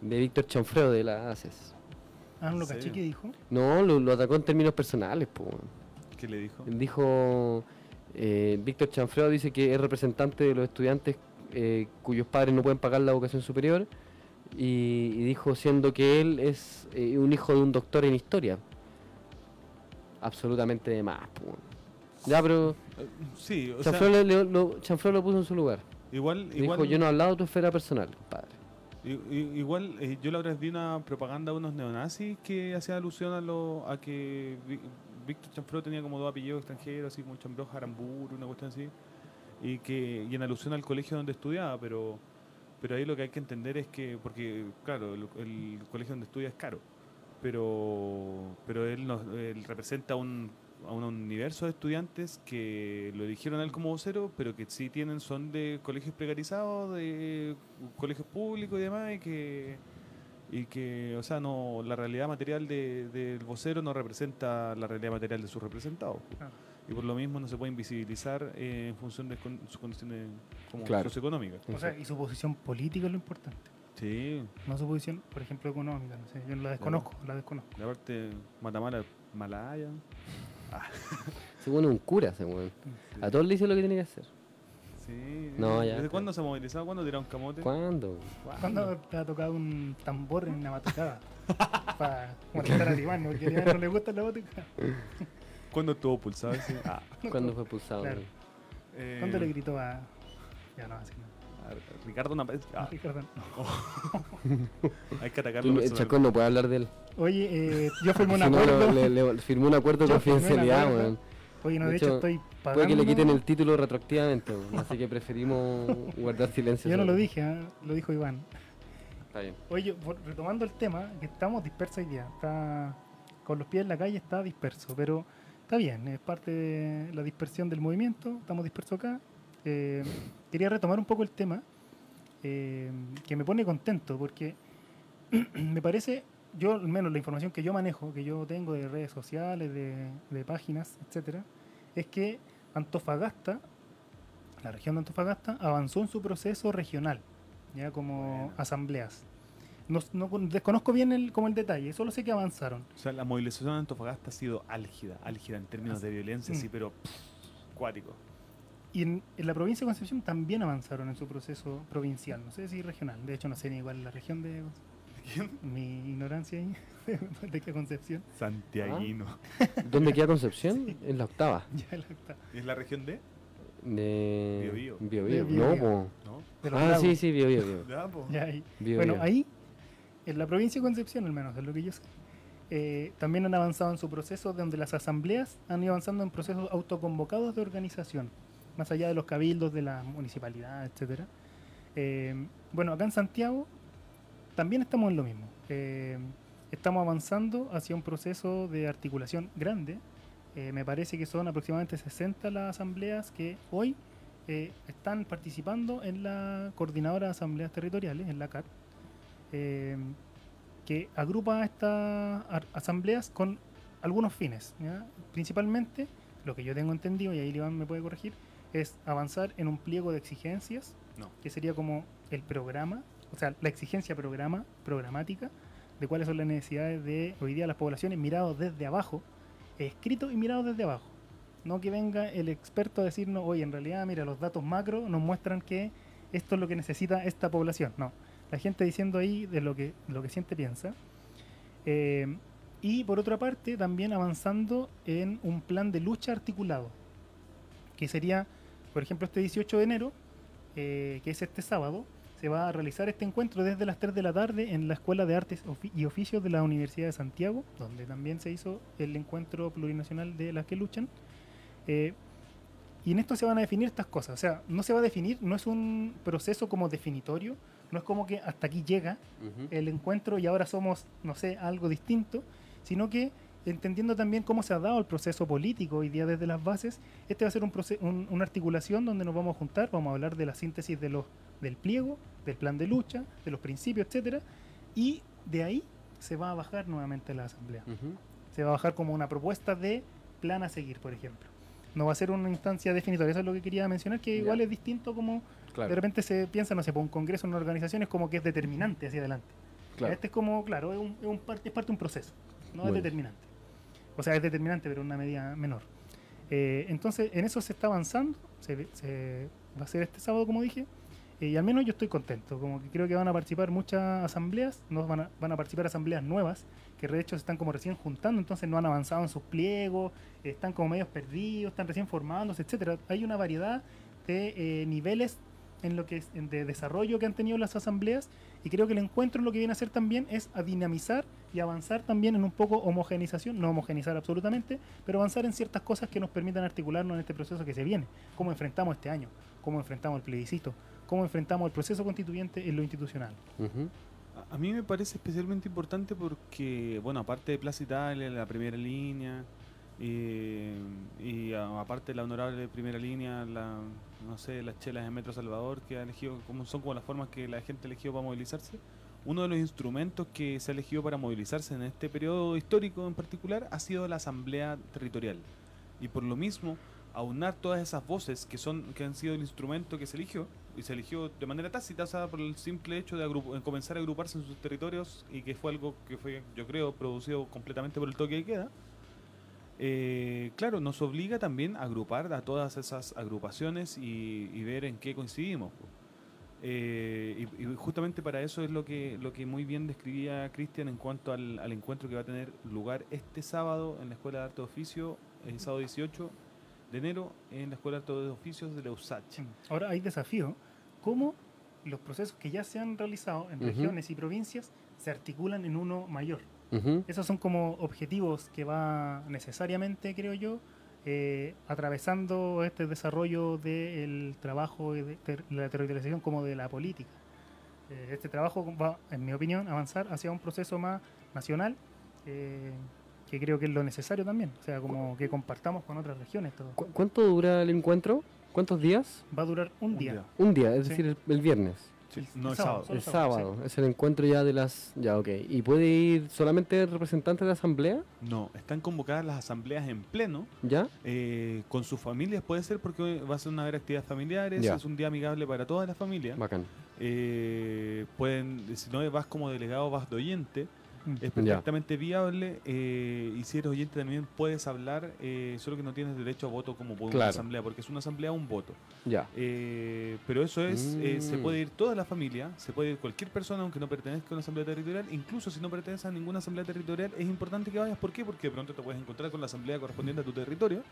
de Víctor Chanfreo de la ACES. Ah, no lo dijo. No, lo, lo atacó en términos personales, po. ¿Qué le dijo? Él dijo, eh, Víctor Chanfreo dice que es representante de los estudiantes eh, cuyos padres no pueden pagar la educación superior y, y dijo siendo que él es eh, un hijo de un doctor en historia. Absolutamente de más. po. Ya, pero Sí, o Chanfreo, sea, le- le- lo, Chanfreo lo puso en su lugar. Igual, Dijo, yo no he hablado de tu esfera personal, compadre. Igual eh, yo la otra vez vi una propaganda de unos neonazis que hacía alusión a lo a que Víctor Chanfro tenía como dos apellidos extranjeros, así como Chanfro Jarambur, una cuestión así, y que y en alusión al colegio donde estudiaba, pero pero ahí lo que hay que entender es que, porque claro, el, el colegio donde estudia es caro, pero pero él, nos, él representa un, a un universo de estudiantes que lo eligieron a él como vocero, pero que sí tienen, son de colegios precarizados, de colegios públicos y demás, y que, y que o sea, no la realidad material de- del vocero no representa la realidad material de sus representados. Ah. Y por lo mismo no se puede invisibilizar eh, en función de con- sus condiciones como Claro. socioeconómicas. O sea, y su posición política es lo importante. Sí, No su posición, por ejemplo, económica. No sé, yo la desconozco, la desconozco. y aparte, Matamala, Malaya. Según un cura, según. A todos le dice lo que tiene que hacer. Sí. No, ya, ¿Desde pero- cuándo se ha movilizado? ¿Cuándo tiraron camote? ¿Cuándo? ¿Cuándo te ha tocado un tambor en una batucada? Para molestar a Iván, porque a Iván no le gusta la batucada. ¿Cuándo estuvo pulsado ese? Ah, ¿Cuándo fue pulsado? Claro. eh, ¿Cuándo le gritó a.? Ya no, así no. Ricardo Napes. Ah, Ricardo, no. hay que atacarlo. el personal. Chacón no puede hablar de él. Oye, eh, yo firmé un no, acuerdo. lo- le, le- firmó un acuerdo de confidencialidad, acuerdo. weón. Oye, no, De de hecho, hecho, estoy pagando. Puede que le quiten el título retroactivamente, así que preferimos guardar silencio. Yo no sobre lo dije, ¿ah? lo dijo Iván. Está bien. Oye, retomando el tema, que estamos dispersos hoy día. Está, con los pies en la calle está disperso, pero está bien, es parte de la dispersión del movimiento, estamos dispersos acá. Eh, quería retomar un poco el tema, eh, que me pone contento, porque me parece, yo al menos la información que yo manejo, que yo tengo de redes sociales, de, de páginas, etcétera, es que Antofagasta, la región de Antofagasta, avanzó en su proceso regional, ya como asambleas. No, no con- desconozco bien el, como el detalle, solo sé que avanzaron. O sea, la movilización en Antofagasta ha sido álgida, álgida en términos de violencia, Mm. sí, pero pff, cuático. Y en, en la provincia de Concepción también avanzaron en su proceso provincial, no sé si regional, de hecho no sé ni igual la región de mi ignorancia ahí, de qué Concepción. Santiaguino. ¿Dónde queda Concepción? En la octava. Ya la octava. ¿Es la región de? De Biobío. Bio Bio. Bio No. ¿No? Ah, sí, sí, Bio Bio. Bio. Ya, ahí. Bio, Bueno, Bio. ahí, en la provincia de Concepción, al menos, es lo que yo sé, eh, también han avanzado en su proceso, donde las asambleas han ido avanzando en procesos autoconvocados de organización, más allá de los cabildos de la municipalidad, etcétera. Eh, bueno, acá en Santiago también estamos en lo mismo. Eh, estamos avanzando hacia un proceso de articulación grande. Eh, me parece que son aproximadamente 60 las asambleas que hoy eh, están participando en la Coordinadora de Asambleas Territoriales, en la CAT, eh, que agrupa estas asambleas con algunos fines. ¿ya? Principalmente, lo que yo tengo entendido, y ahí Iván me puede corregir, es avanzar en un pliego de exigencias, No. que sería como el programa, o sea, la exigencia programa, programática, de cuáles son las necesidades de hoy día las poblaciones mirados desde abajo, escrito y mirado desde abajo. No que venga el experto a decirnos, oye, en realidad, mira, los datos macro nos muestran que esto es lo que necesita esta población. No, la gente diciendo ahí de lo que, lo que siente piensa. Eh, y por otra parte, también avanzando en un plan de lucha articulado, que sería, por ejemplo, este 18 de enero, eh, que es este sábado, se va a realizar este encuentro desde las 3 de la tarde en la Escuela de Artes y Oficios de la Universidad de Santiago, donde también se hizo el encuentro plurinacional de las que luchan. Eh, y en esto se van a definir estas cosas. O sea, no se va a definir, no es un proceso como definitorio, no es como que hasta aquí llega el encuentro y ahora somos, no sé, algo distinto, sino que entendiendo también cómo se ha dado el proceso político hoy día desde las bases, este va a ser un un- una articulación donde nos vamos a juntar, vamos a hablar de la síntesis de los, del pliego, del plan de lucha, de los principios, etcétera, y de ahí se va a bajar nuevamente la asamblea. Se va a bajar como una propuesta de plan a seguir, por ejemplo. No va a ser una instancia definitoria, eso es lo que quería mencionar, que igual es distinto como de repente se piensa, no sé, por un congreso, una organización es como que es determinante hacia adelante. claro. Este es como, claro, es, un, es, un parte, es parte de un proceso, no es determinante. O sea, es determinante, pero una medida menor. Eh, entonces, en eso se está avanzando, va a ser este sábado, como dije, eh, y al menos yo estoy contento, como que creo que van a participar muchas asambleas, no van a, participar asambleas nuevas, que de hecho se están como recién juntando, entonces no han avanzado en sus pliegos, están como medios perdidos, están recién formándose, etcétera. Hay una variedad de eh, niveles en lo que es de desarrollo que han tenido las asambleas y creo que el encuentro lo que viene a hacer también es a dinamizar y avanzar también en un poco homogenización, no homogenizar absolutamente, pero avanzar en ciertas cosas que nos permitan articularnos en este proceso que se viene, cómo enfrentamos este año, cómo enfrentamos el plebiscito, cómo enfrentamos el proceso constituyente en lo institucional. A- A mí me parece especialmente importante porque, bueno, aparte de Plaza Italia, la primera línea, eh, y a- aparte de la honorable primera línea, la, no sé, las chelas de Metro Salvador, que ha elegido, como son como las formas que la gente ha elegido para movilizarse, uno de los instrumentos que se ha elegido para movilizarse en este periodo histórico en particular ha sido la Asamblea Territorial. Y por lo mismo, aunar todas esas voces que son que han sido el instrumento que se eligió y se eligió de manera tácita o sea, por el simple hecho de en comenzar a agruparse en sus territorios y que fue algo que fue yo creo producido completamente por el toque de queda eh, claro nos obliga también a agrupar a todas esas agrupaciones y, y ver en qué coincidimos. Eh, y, y justamente para eso es lo que lo que muy bien describía Cristian en cuanto al, al encuentro que va a tener lugar este sábado en la Escuela de Arte de Oficio el sábado 18 de enero en la Escuela de Arte de Oficios de la USACH. Ahora hay desafío, cómo los procesos que ya se han realizado en regiones y provincias se articulan en uno mayor. Esos son como objetivos que va necesariamente, creo yo, eh, atravesando este desarrollo del trabajo y de ter- la territorialización como de la política. Eh, este trabajo va, en mi opinión, a avanzar hacia un proceso más nacional, eh, que creo que es lo necesario también. O sea, como que compartamos con otras regiones todo. ¿Cu- ¿Cuánto dura el encuentro? ¿Cuántos días? Va a durar un, día. Un día, es Sí. decir, el, el viernes. Sí, no, el el sábado, el sábado, sábado. Es el encuentro ya de las... Ya, ok. ¿Y puede ir solamente representantes de la asamblea? No, están convocadas las asambleas en pleno, ¿Ya? eh, con sus familias puede ser porque va a ser una haber actividades familiares, Ya. es un día amigable para todas las familias. Bacán. Eh, pueden, si no vas como delegado, vas de oyente. Es perfectamente viable eh, y si eres oyente también puedes hablar, eh, solo que no tienes derecho a voto como por una Claro. asamblea, porque es una asamblea un voto. Ya. Eh, pero eso es, eh, se Mm. puede ir toda la familia, se puede ir cualquier persona aunque no pertenezca a una asamblea territorial, incluso si no perteneces a ninguna asamblea territorial, es importante que vayas. ¿Por qué? Porque de pronto te puedes encontrar con la asamblea correspondiente a tu territorio,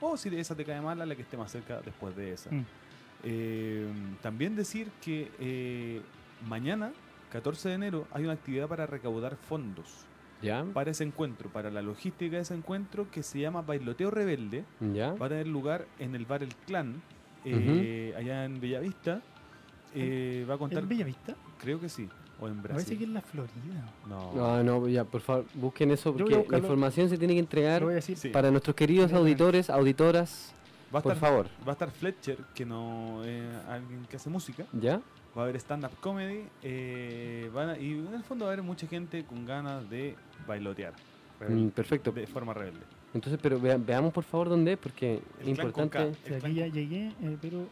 o si de esa te cae mal, a la que esté más cerca después de esa. Mm. También decir que mañana, 14 de enero, hay una actividad para recaudar fondos ¿Ya? para ese encuentro, para la logística de ese encuentro que se llama Bailoteo Rebelde. ¿Ya? Va a tener lugar en el bar El Clan, eh, allá en Bellavista. Eh, va a contar, ¿En Bellavista? creo que sí, o en Parece que Brasil. es la Florida. No. No, no, ya, por favor, busquen eso porque la información se tiene que entregar. Sí. para nuestros queridos auditores, auditoras, Va a, por estar, favor. va a estar Fletcher, que no es alguien que hace música. ¿Ya? Va a haber stand-up comedy. eh, van a- y en el fondo va a haber mucha gente con ganas de bailotear. Mm, perfecto. De forma rebelde. Entonces, pero vea- veamos por favor dónde es, porque es El clan con importante. Sí, aquí ya llegué, eh, pero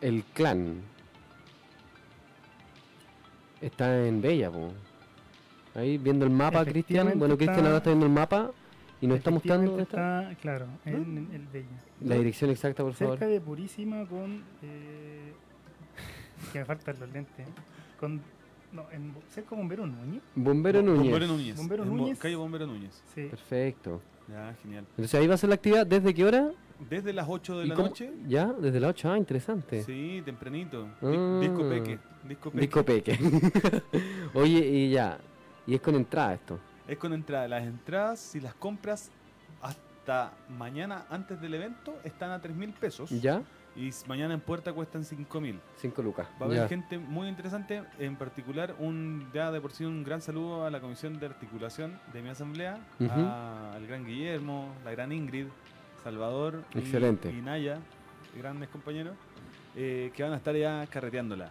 El clan. Está en Bella, po. Ahí viendo el mapa, Cristian. Bueno, Cristian ahora está viendo el mapa y nos está mostrando dónde está. está, claro, en el Bella. La dirección exacta, por favor. Cerca de Purísima con... Eh, que me faltan los lentes. ¿eh? Con, no, en, cerca de Bombero Núñez. Bombero Bo- Núñez. Bombero Núñez. Bombero Núñez. Calle Bombero Núñez. Sí. Perfecto. Ya, genial. Entonces ahí va a ser la actividad. ¿Desde qué hora? Desde las 8 de ¿Y la cómo- noche. Ya, desde las 8. Ah, interesante. Sí, tempranito. Ah. Disco Peque. Disco Peque. Disco Peque. Oye, y ya. Y es con entrada esto. Es con entrada. Las entradas, si las compras hasta mañana antes del evento, están a 3 mil pesos. ¿Ya? Y mañana en puerta cuestan 5 mil. 5 lucas. Va a haber Ya. gente muy interesante, en particular un ya de por sí un gran saludo a la comisión de articulación de mi asamblea, a- al gran Guillermo, la gran Ingrid, Salvador y- Excelente. y, Naya, grandes compañeros, eh, que van a estar ya carreteándola.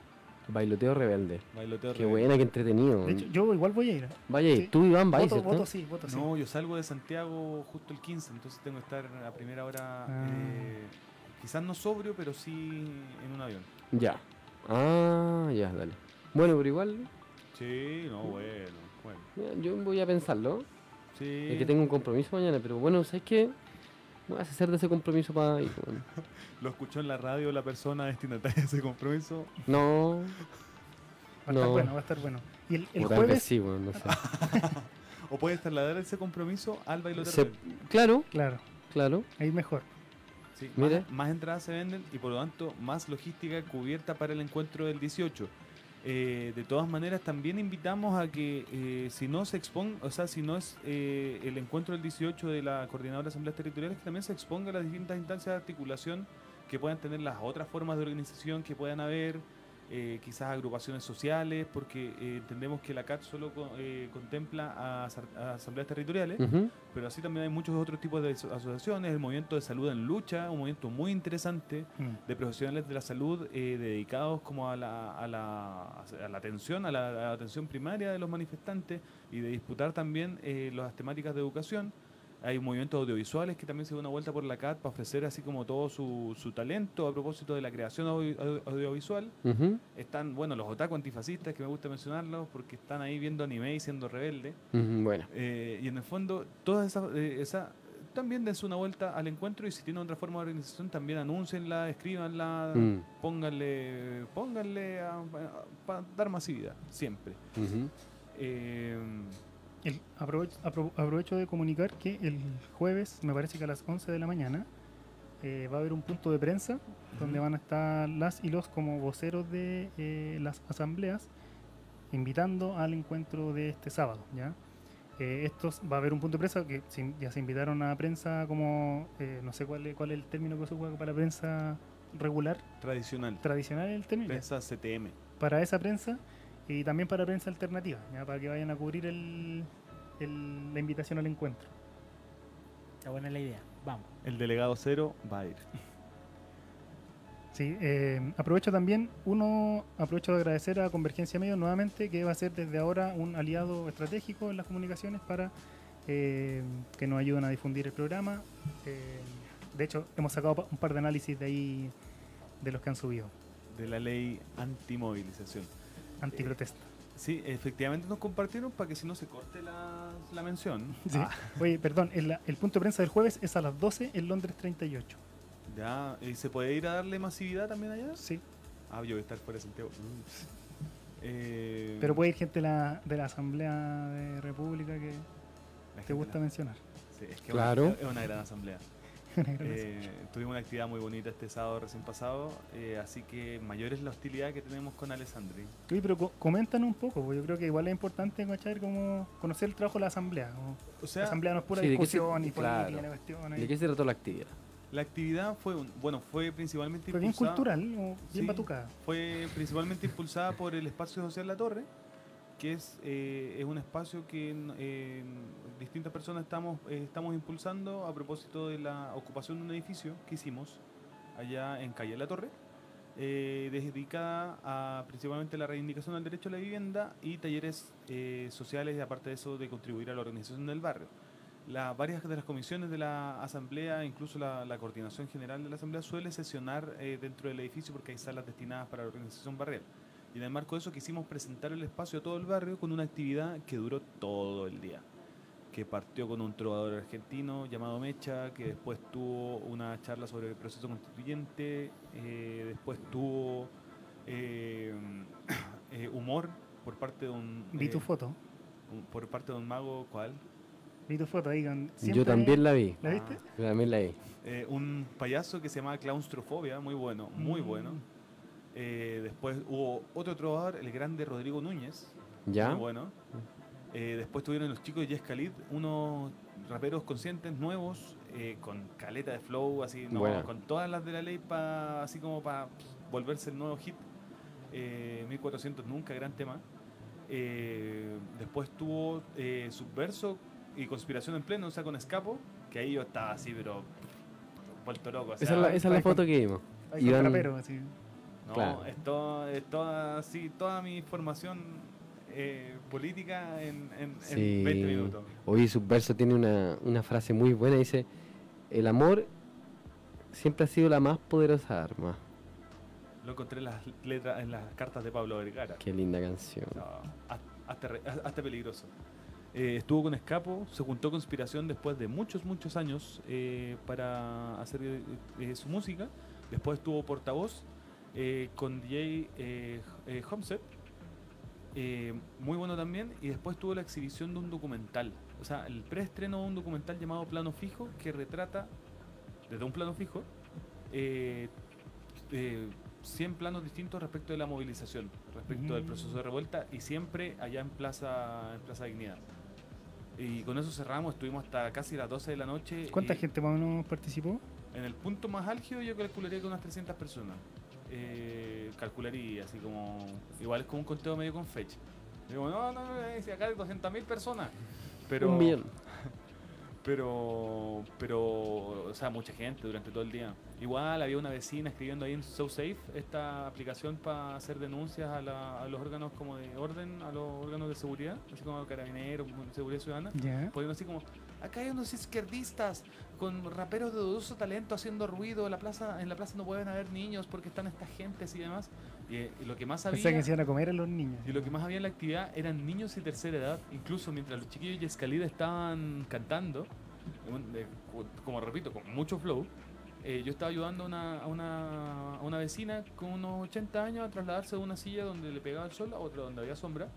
Bailoteo rebelde. Bailoteo Qué rebelde. buena, qué entretenido. De hecho, yo igual voy a ir. ¿eh? Vaya, y sí. tú Iván, vais, voto, voto sí, voto sí. No, yo salgo de Santiago justo el 15, entonces tengo que estar a primera hora, Ah. eh, quizás no sobrio, pero sí en un avión. Ya. Ah, ya, dale. Bueno, pero igual, Sí, no, bueno, bueno. yo voy a pensarlo. Sí. Es que tengo un compromiso mañana, pero bueno, ¿sabes qué? Me voy a hacer de ese compromiso para ir. weón. Lo escuchó en la radio la persona destinataria de ese compromiso. No, Va a no. estar bueno, va a estar bueno. Y el, el o tal vez jueves, sí, weón, no sé. O puedes trasladar ese compromiso al bailote Se- rebelde. claro, claro, claro. ahí mejor. Sí. Más, más entradas se venden y por lo tanto más logística cubierta para el encuentro del 18. Eh, de todas maneras, también invitamos a que eh, si no se exponga, o sea, si no es eh, el encuentro del 18 de la Coordinadora de Asambleas Territoriales, que también se exponga a las distintas instancias de articulación que puedan tener las otras formas de organización que puedan haber, eh, quizás agrupaciones sociales, porque eh, entendemos que la CAT solo co- eh, contempla a, asambleas territoriales, pero así también hay muchos otros tipos de aso- asociaciones, el movimiento de salud en lucha, un movimiento muy interesante Mm. de profesionales de la salud eh, dedicados como a la, a la, a la atención, a la, a la atención primaria de los manifestantes y de disputar también eh, las temáticas de educación. Hay movimientos audiovisuales que también se da una vuelta por la CAT para ofrecer así como todo su, su talento a propósito de la creación audio- audio- audiovisual. Están, bueno, los otaku antifascistas, que me gusta mencionarlos porque están ahí viendo anime y siendo rebeldes. Ujú, Bueno. Eh, y en el fondo, todas esas, eh, esa, también dense una vuelta al encuentro y si tienen otra forma de organización, también anúncienla, escríbanla, Mm. pónganle, pónganle para dar masividad, siempre. Eh, El- aprovecho, apro- aprovecho de comunicar que el jueves, me parece que a las 11 de la mañana, eh, va a haber un punto de prensa donde Ujú. van a estar las y los como voceros de eh, las asambleas invitando al encuentro de este sábado. ¿ya? Eh, estos va a haber un punto de prensa que se- ya se invitaron a prensa como, eh, no sé cuál es, cuál es el término que se usa para prensa regular, tradicional, tradicional el término. prensa CTM. para esa prensa y también para prensa alternativa, ¿ya? para que vayan a cubrir el, el- la invitación al encuentro. Está buena la idea. Vamos. El delegado cero va a ir. Sí, eh, aprovecho también, uno, aprovecho de agradecer a Convergencia Medios nuevamente, que va a ser desde ahora un aliado estratégico en las comunicaciones para eh, que nos ayuden a difundir el programa. Eh, de hecho, hemos sacado un par de análisis de ahí, de los que han subido, De la ley antimovilización. Antiprotesta. Sí, efectivamente nos compartieron para que si no se corte la, la mención. Sí. Ah, Oye, perdón, el, el punto de prensa del jueves es a las 12 en Londres 38. ya, ¿y se puede ir a darle masividad también allá? Sí, Ah, yo voy a estar fuera de Santiago. Mm. Eh, pero puede ir gente de la, de la Asamblea de República que te gusta la- mencionar. Sí, es que Claro. es una, es una gran asamblea. Eh, tuvimos una actividad muy bonita este sábado recién pasado, eh, así que mayor es la hostilidad que tenemos con Alessandri. Oye, pero co- comentan un poco, porque yo creo que igual es importante. Como conocer el trabajo de la asamblea. o- O sea, la asamblea no es pura sí, ¿de qué se- discusión y claro. política, ni cuestiones. ¿De qué se trató la actividad? la actividad fue, un- bueno, fue principalmente Fue bien impulsada- cultural, o bien Sí. batucada. Fue principalmente impulsada por el Espacio Social La Torre, que es, eh, es un espacio que en distintas personas estamos, eh, estamos impulsando a propósito de la ocupación de un edificio que hicimos allá en Calle La Torre, eh, dedicada a principalmente la reivindicación del derecho a la vivienda y talleres eh, sociales y aparte de eso de contribuir a la organización del barrio. La, varias de las comisiones de la Asamblea, incluso la, la coordinación general de la Asamblea, suele sesionar eh, dentro del edificio porque hay salas destinadas para la organización barrial. Y en el marco de eso quisimos presentar el espacio a todo el barrio con una actividad que duró todo el día. Que partió con un trovador argentino llamado Mecha, que después tuvo una charla sobre el proceso constituyente, eh, después tuvo eh, eh, humor por parte de un, Vi tu foto, un- por parte de un mago, ¿cuál? vi tu foto ahí con... Yo también la vi. ¿La viste? Ah, Yo también la vi. eh, un payaso que se llamaba Claustrofobia, muy bueno, muy Mm. bueno. Eh, después hubo otro trovador, el grande Rodrigo Núñez, ¿Ya? muy bueno. Eh, después tuvieron los chicos de Yes Khalid, unos raperos conscientes nuevos, eh, con caleta de flow, así, no, con todas las de la ley, pa, así como para volverse el nuevo hit. Eh, 1400 nunca, gran tema. Eh, después tuvo eh, Subverso y Conspiración en Pleno, o sea, con Escapo, que ahí yo estaba así, pero vuelto loco. o sea, Esa es la, esa es la con- foto que vimos. Ahí con Iván- rapero, así. No, Claro. es, todo- es toda, sí, toda mi formación eh, política en, en, en Sí. 20 minutos. Hoy Subverso tiene una, una frase muy buena. Dice, el amor siempre ha sido la más poderosa arma. Lo encontré en las letras, en las cartas de Pablo Vergara. Qué linda canción. No, hasta, hasta peligroso. Eh, estuvo con Escapo, se juntó con Inspiración después de muchos, muchos años eh, para hacer eh, su música. Después estuvo Portavoz eh, con DJ eh, eh, Homset, eh, muy bueno también. Y después tuvo la exhibición de un documental, o sea, el preestreno de un documental llamado Plano Fijo que retrata desde un plano fijo eh, eh, 100 planos distintos respecto de la movilización, respecto del Mm. proceso de revuelta y siempre allá en Plaza, en Plaza Dignidad. Y con eso cerramos, estuvimos hasta casi las 12 de la noche. ¿Cuánta gente más o menos participó? En el punto más álgido yo calcularía que unas 300 personas. Eh, calcularía, así como... Igual es como un conteo medio con fecha. Digo, no, no, no, eh, si acá hay 200.000 personas. Pero, Un millón. pero, pero, o sea, mucha gente durante todo el día. Igual había una vecina escribiendo ahí en SoSafe, esta aplicación para hacer denuncias a, la- a los órganos como de orden, a los órganos de seguridad, así como carabineros, seguridad ciudadana. Ya. Poniendo así como, acá hay unos izquierdistas con raperos de dudoso talento haciendo ruido, la plaza, en la plaza no pueden haber niños porque están estas gentes y demás. Y, eh, y lo que más había... Pensaba que se iban a comer a los niños. Y lo que más había en la actividad eran niños de tercera edad, incluso mientras los chiquillos de Escalida estaban cantando, como repito, con mucho flow, eh, yo estaba ayudando a una, a, una, a una vecina con unos 80 años a trasladarse de una silla donde le pegaba el sol a otra donde había sombra,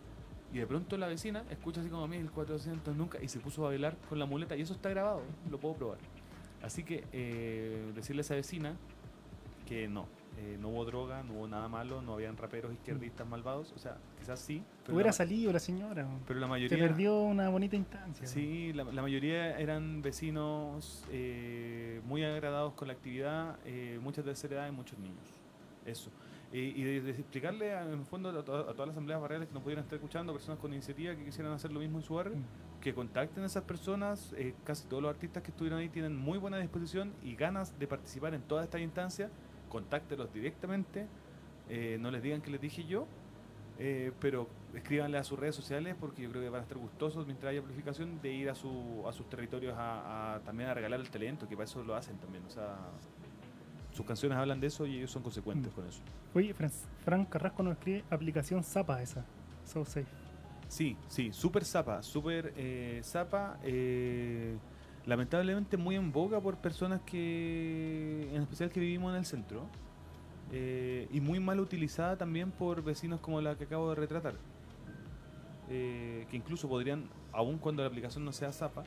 y de pronto la vecina escucha así como 1400 nunca y se puso a bailar con la muleta, y eso está grabado, lo puedo probar. Así que eh, decirle a esa vecina que no, eh, no hubo droga, no hubo nada malo, no habían raperos izquierdistas malvados, o sea, quizás sí, pero, Hubiera la, salido la señora. pero la Se mayoría... perdió una bonita instancia. Sí, la, la mayoría eran vecinos eh, muy agradados con la actividad, eh, muchas de tercera edad y muchos niños. Eso. Eh, y de, de explicarle a- en el fondo a, to- a todas las asambleas barriales que nos pudieran estar escuchando, personas con iniciativa que quisieran hacer lo mismo en su barrio, Mm. que contacten a esas personas. eh, casi todos los artistas que estuvieron ahí tienen muy buena disposición y ganas de participar en todas estas instancias. Contáctelos directamente. eh, no les digan que les dije yo, eh, pero escríbanle a sus redes sociales porque yo creo que van a estar gustosos mientras haya amplificación de ir a, su, a sus territorios a, a también a regalar el talento, que para eso lo hacen también. O sea, sus canciones hablan de eso y ellos son consecuentes Mm. con eso. Oye, Fran, Fran Carrasco nos escribe aplicación Zapa esa. So safe. Sí, sí, súper zapa, súper eh, zapa. eh, lamentablemente muy en boga por personas que, en especial que vivimos en el centro. eh, y muy mal utilizada también por vecinos como la que acabo de retratar. eh, que incluso podrían, aun cuando la aplicación no sea zapa,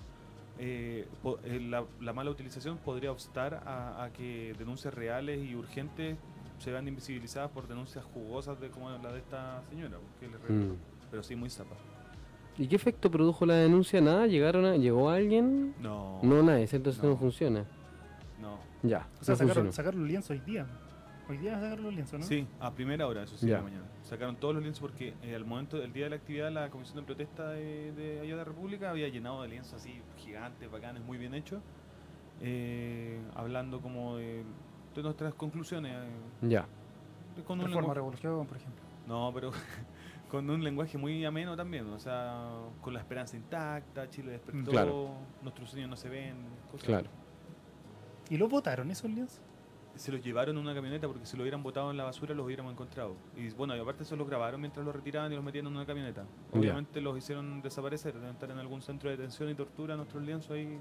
eh, eh, la, la mala utilización podría obstar a, a que denuncias reales y urgentes se vean invisibilizadas por denuncias jugosas de como la de esta señora. que les retrato. Mm. Pero sí, muy zapa. ¿Y qué efecto produjo la denuncia? ¿Nada? ¿Llegaron a, ¿Llegó alguien? No. No, nada, ese entonces no, No. funciona. No. Ya, O sea, no sacaron, sacaron los lienzos hoy día. Hoy día sacaron los lienzos, ¿no? Sí, a primera hora, eso sí, de Ya. la mañana. Sacaron todos los lienzos porque eh, al momento del día de la actividad, la Comisión de Protesta de, de allá de la República había llenado de lienzos así gigantes, bacanes, muy bien hechos, eh, hablando como de, de nuestras conclusiones. eh, Ya. con un lenguaje- Revolución, por ejemplo. no, pero con un lenguaje muy ameno también, o sea, con la esperanza intacta, Chile despertó, Claro. nuestros sueños no se ven, cosas Claro. ¿Y los votaron esos lienzos? Se los llevaron en una camioneta porque si lo hubieran botado en la basura los hubiéramos encontrado. Y bueno, y aparte se los grabaron mientras los retiraban y los metían en una camioneta. Obviamente los hicieron desaparecer, deben estar en algún centro de detención y tortura nuestros lienzos ahí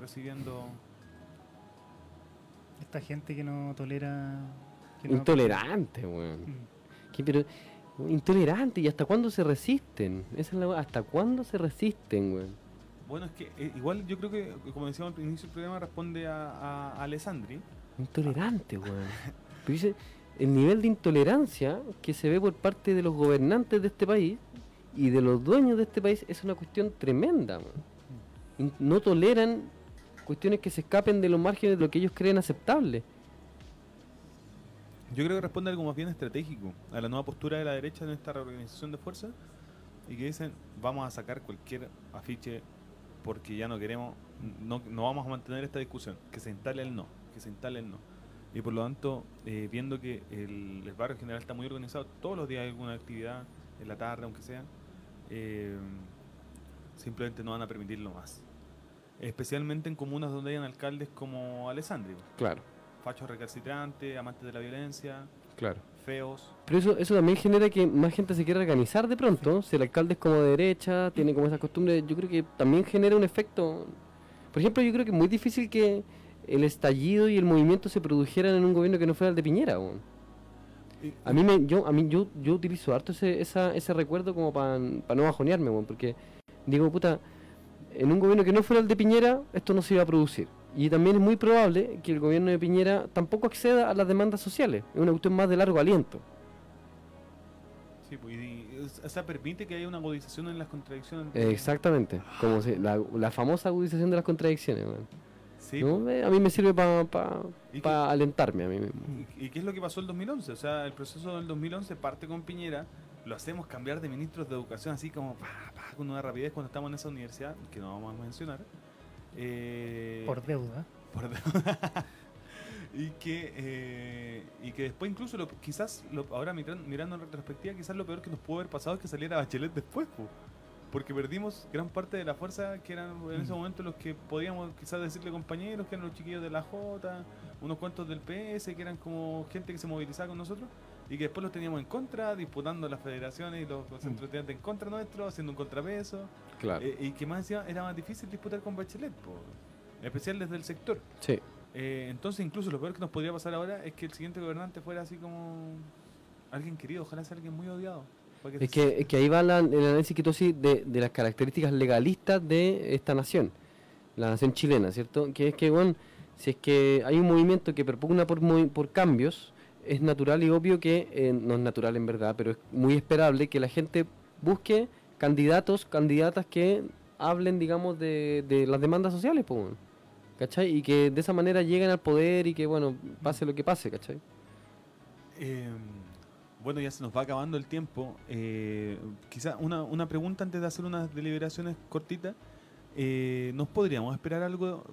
recibiendo... Esta gente que no tolera. que no- Intolerante, weón. Mm. ¿Qué, pero, intolerante, ¿y hasta cuándo se resisten? Esa es la, ¿Hasta cuándo se resisten, weón? Bueno, es que eh, igual yo creo que, como decíamos al inicio del programa, responde a, a, a Alessandri. Intolerante, weón. Pero dice, el nivel de intolerancia que se ve por parte de los gobernantes de este país y de los dueños de este país es una cuestión tremenda, No toleran cuestiones que se escapen de los márgenes de lo que ellos creen aceptable. Yo creo que responde algo más bien estratégico, a la nueva postura de la derecha en esta reorganización de fuerzas y que dicen vamos a sacar cualquier afiche porque ya no queremos, no, no vamos a mantener esta discusión, que se instale el no, que se instale el no. Y por lo tanto, eh, viendo que el, el barrio en general está muy organizado, todos los días hay alguna actividad, en la tarde aunque sea, eh, simplemente no van a permitirlo más. Especialmente en comunas donde hayan alcaldes como Alessandri, Claro, fachos recalcitrantes, amantes de la violencia, claro. feos. Pero eso, eso también genera que más gente se quiera organizar de pronto. Si el alcalde es como de derecha, tiene como esa costumbre, yo creo que también genera un efecto. Por ejemplo, yo creo que es muy difícil que el estallido y el movimiento se produjeran en un gobierno que no fuera el de Piñera. A mí me, yo, a mí yo, yo utilizo harto ese, esa, ese recuerdo como para no bajonearme, porque digo, puta, en un gobierno que no fuera el de Piñera, esto no se iba a producir. Y también es muy probable que el gobierno de Piñera tampoco acceda a las demandas sociales. Es una cuestión más de largo aliento. Sí, pues, y, o sea, permite que haya una agudización en las contradicciones. Exactamente. Como se- la, la famosa agudización de las contradicciones. weón. Sí, ¿No? Eh, a mí me sirve para ¿Y qué- alentarme a mí mismo. ¿Y, qué es lo que pasó el 2011? O sea, el proceso del 2011 parte con Piñera, lo hacemos cambiar de ministros de educación así como pa, pa, con una rapidez cuando estamos en esa universidad, que no vamos a mencionar. Eh, Por deuda. por- y que eh, y que después incluso lo- quizás lo- ahora miran- mirando en retrospectiva quizás lo peor que nos pudo haber pasado es que saliera Bachelet después po. Porque perdimos gran parte de la fuerza que eran en ese Mm. momento los que podíamos quizás decirle compañeros que eran los chiquillos de la J unos cuantos del PS que eran como gente que se movilizaba con nosotros y que después los teníamos en contra disputando las federaciones y los centros de estudiantes en contra nuestro haciendo un contrapeso Claro. eh, y que más encima era más difícil disputar con Bachelet po, en especial desde el sector Sí. eh, entonces, incluso lo peor que nos podría pasar ahora es que el siguiente gobernante fuera así como alguien querido, ojalá sea alguien muy odiado. Es que, es que ahí va la- el análisis que tú haces de, de las características legalistas de esta nación, la nación chilena, ¿cierto? Que es que, bueno, si es que hay un movimiento que propugna por, por cambios, es natural y obvio que, eh, no es natural en verdad, pero es muy esperable que la gente busque candidatos, candidatas que hablen, digamos, de, de las demandas sociales, pues, bueno, ¿cachai? Y que de esa manera lleguen al poder y que, bueno, pase lo que pase, ¿cachai? Eh, bueno, ya se nos va acabando el tiempo. Eh, quizá una, una pregunta antes de hacer unas deliberaciones cortitas. Eh, ¿Nos podríamos esperar algo?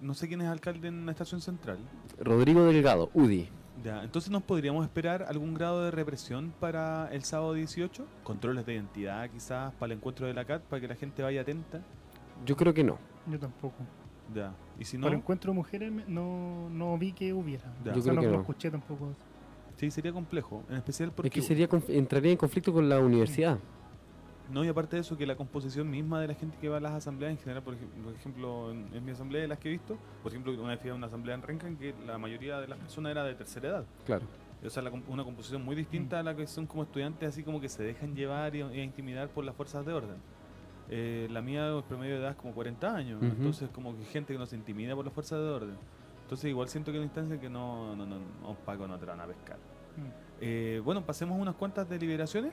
No sé quién es alcalde en la estación central. Rodrigo Delgado, UDI. Ya, entonces nos podríamos esperar algún grado de represión para el sábado 18, controles de identidad quizás para el encuentro de la CAT, para que la gente vaya atenta. Yo creo que no. Yo tampoco. Ya. Y si no, Por encuentro de mujeres me- no, no vi que hubiera. Ya. O Yo sea, creo no que lo no. escuché tampoco. Sí sería complejo, en especial porque Es que sería entraría en conflicto con la universidad. no y aparte de eso que la composición misma de la gente que va a las asambleas en general, por, ej- por ejemplo, en, en mi asamblea de las que he visto, por ejemplo, una vez fui a una asamblea en Renca en que la mayoría de las personas era de tercera edad. Claro. O sea, la una composición muy distinta a la que son como estudiantes, así como que se dejan llevar y, y intimidar por las fuerzas de orden. Eh, la mía, el promedio de edad es como 40 años, Ujú. entonces como que gente que nos intimida por las fuerzas de orden. Entonces igual siento que es una instancia que no, no, no, no, Paco, no te van a pescar. Mm. Eh, bueno, pasemos unas cuantas deliberaciones.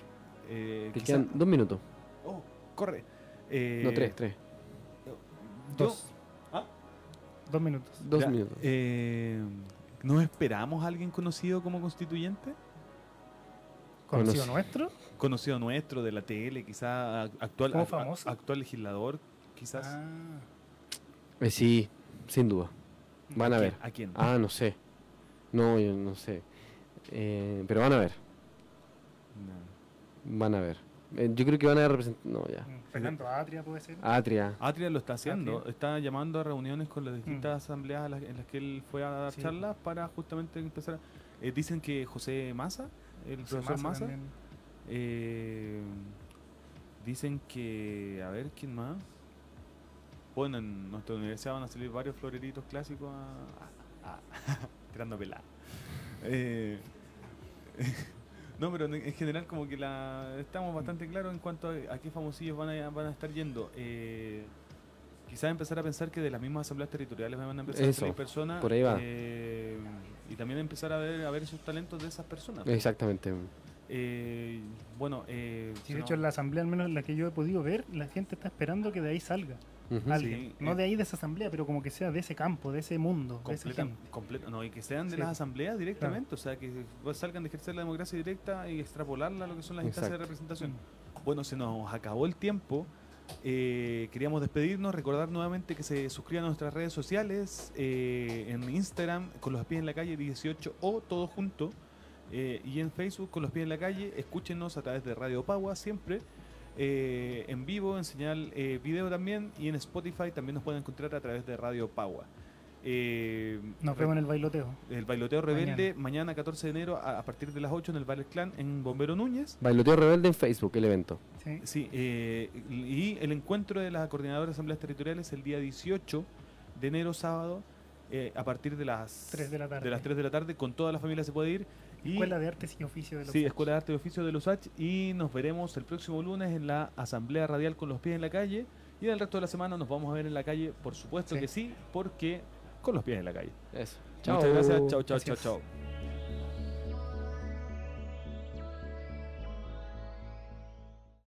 Eh, Te quizá- quedan dos minutos. Oh, corre. Eh, no, tres, tres. yo- Dos. Ah, Dos minutos. Dos ya, minutos. eh, ¿No esperamos a alguien conocido como constituyente? ¿Conocido nuestro? Conocido nuestro, de la tele, quizá actual, ¿Como ac- famoso? actual legislador, quizás. Ah, Eh, sí, sin duda. Van a quién? ver. ¿A quién? Ah, no sé. No, yo no sé. Eh, pero van a ver. No. Van a ver. Eh, yo creo que van a representar. No, ya. mm, Fernando Atria puede ser. Atria. Atria lo está haciendo, Atria. está llamando a reuniones con las distintas asambleas a las- en las que él fue a dar Sí. charlas para justamente empezar. a- eh, dicen que José Massa, el José profesor Massa eh, dicen que, a ver, ¿quién más? Bueno, en nuestra universidad van a salir varios floreritos clásicos a, a- a- tirando pelada. Eh, no, pero en, en general como que la estamos bastante claros en cuanto a, a qué famosillos van a, van a estar yendo. Eh, quizás empezar a pensar que de las mismas asambleas territoriales van a empezar a Eso, salir personas. por ahí va. eh, y también empezar a ver, a ver esos talentos de esas personas. Exactamente. Eh, bueno, eh, Sí, de hecho, en la asamblea, al menos la que yo he podido ver, la gente está esperando que de ahí salga Ujú. alguien. Sí, no eh. de ahí de esa asamblea, pero como que sea de ese campo, de ese mundo, de esa completa- no, y que sean de Sí. las asambleas directamente, o sea, que pues, salgan de ejercer la democracia directa y extrapolarla a lo que son las instancias de representación. Bueno, se nos acabó el tiempo. Eh, queríamos despedirnos, recordar nuevamente que se suscriban a nuestras redes sociales, eh, en Instagram con los pies en la calle 18 o todo junto, eh, y en Facebook con los pies en la calle, escúchenos a través de Radio Pagua siempre, eh, en vivo, en señal eh, video también, y en Spotify también nos pueden encontrar a través de Radio Pagua. Eh, Nos vemos en el bailoteo. el bailoteo rebelde mañana, 14 de enero a, a partir de las 8 en el Ballet Clan en Bombero Núñez. Bailoteo Rebelde en Facebook, el evento. Sí. Sí, eh, y el encuentro de las coordinadoras de asambleas territoriales el día 18 de enero, sábado, eh, a partir de las, 3 de la tarde. de las 3 de la tarde. Con toda la familia se puede ir. Y, Escuela de Artes y Oficio de los Sí, Escuela de Arte y Oficio de los H. Y nos veremos el próximo lunes en la Asamblea Radial con los pies en la calle. Y el resto de la semana nos vamos a ver en la calle, por supuesto Sí. que sí, porque con los pies en la calle. Eso. Muchas gracias. Chao, chao, chao, chao.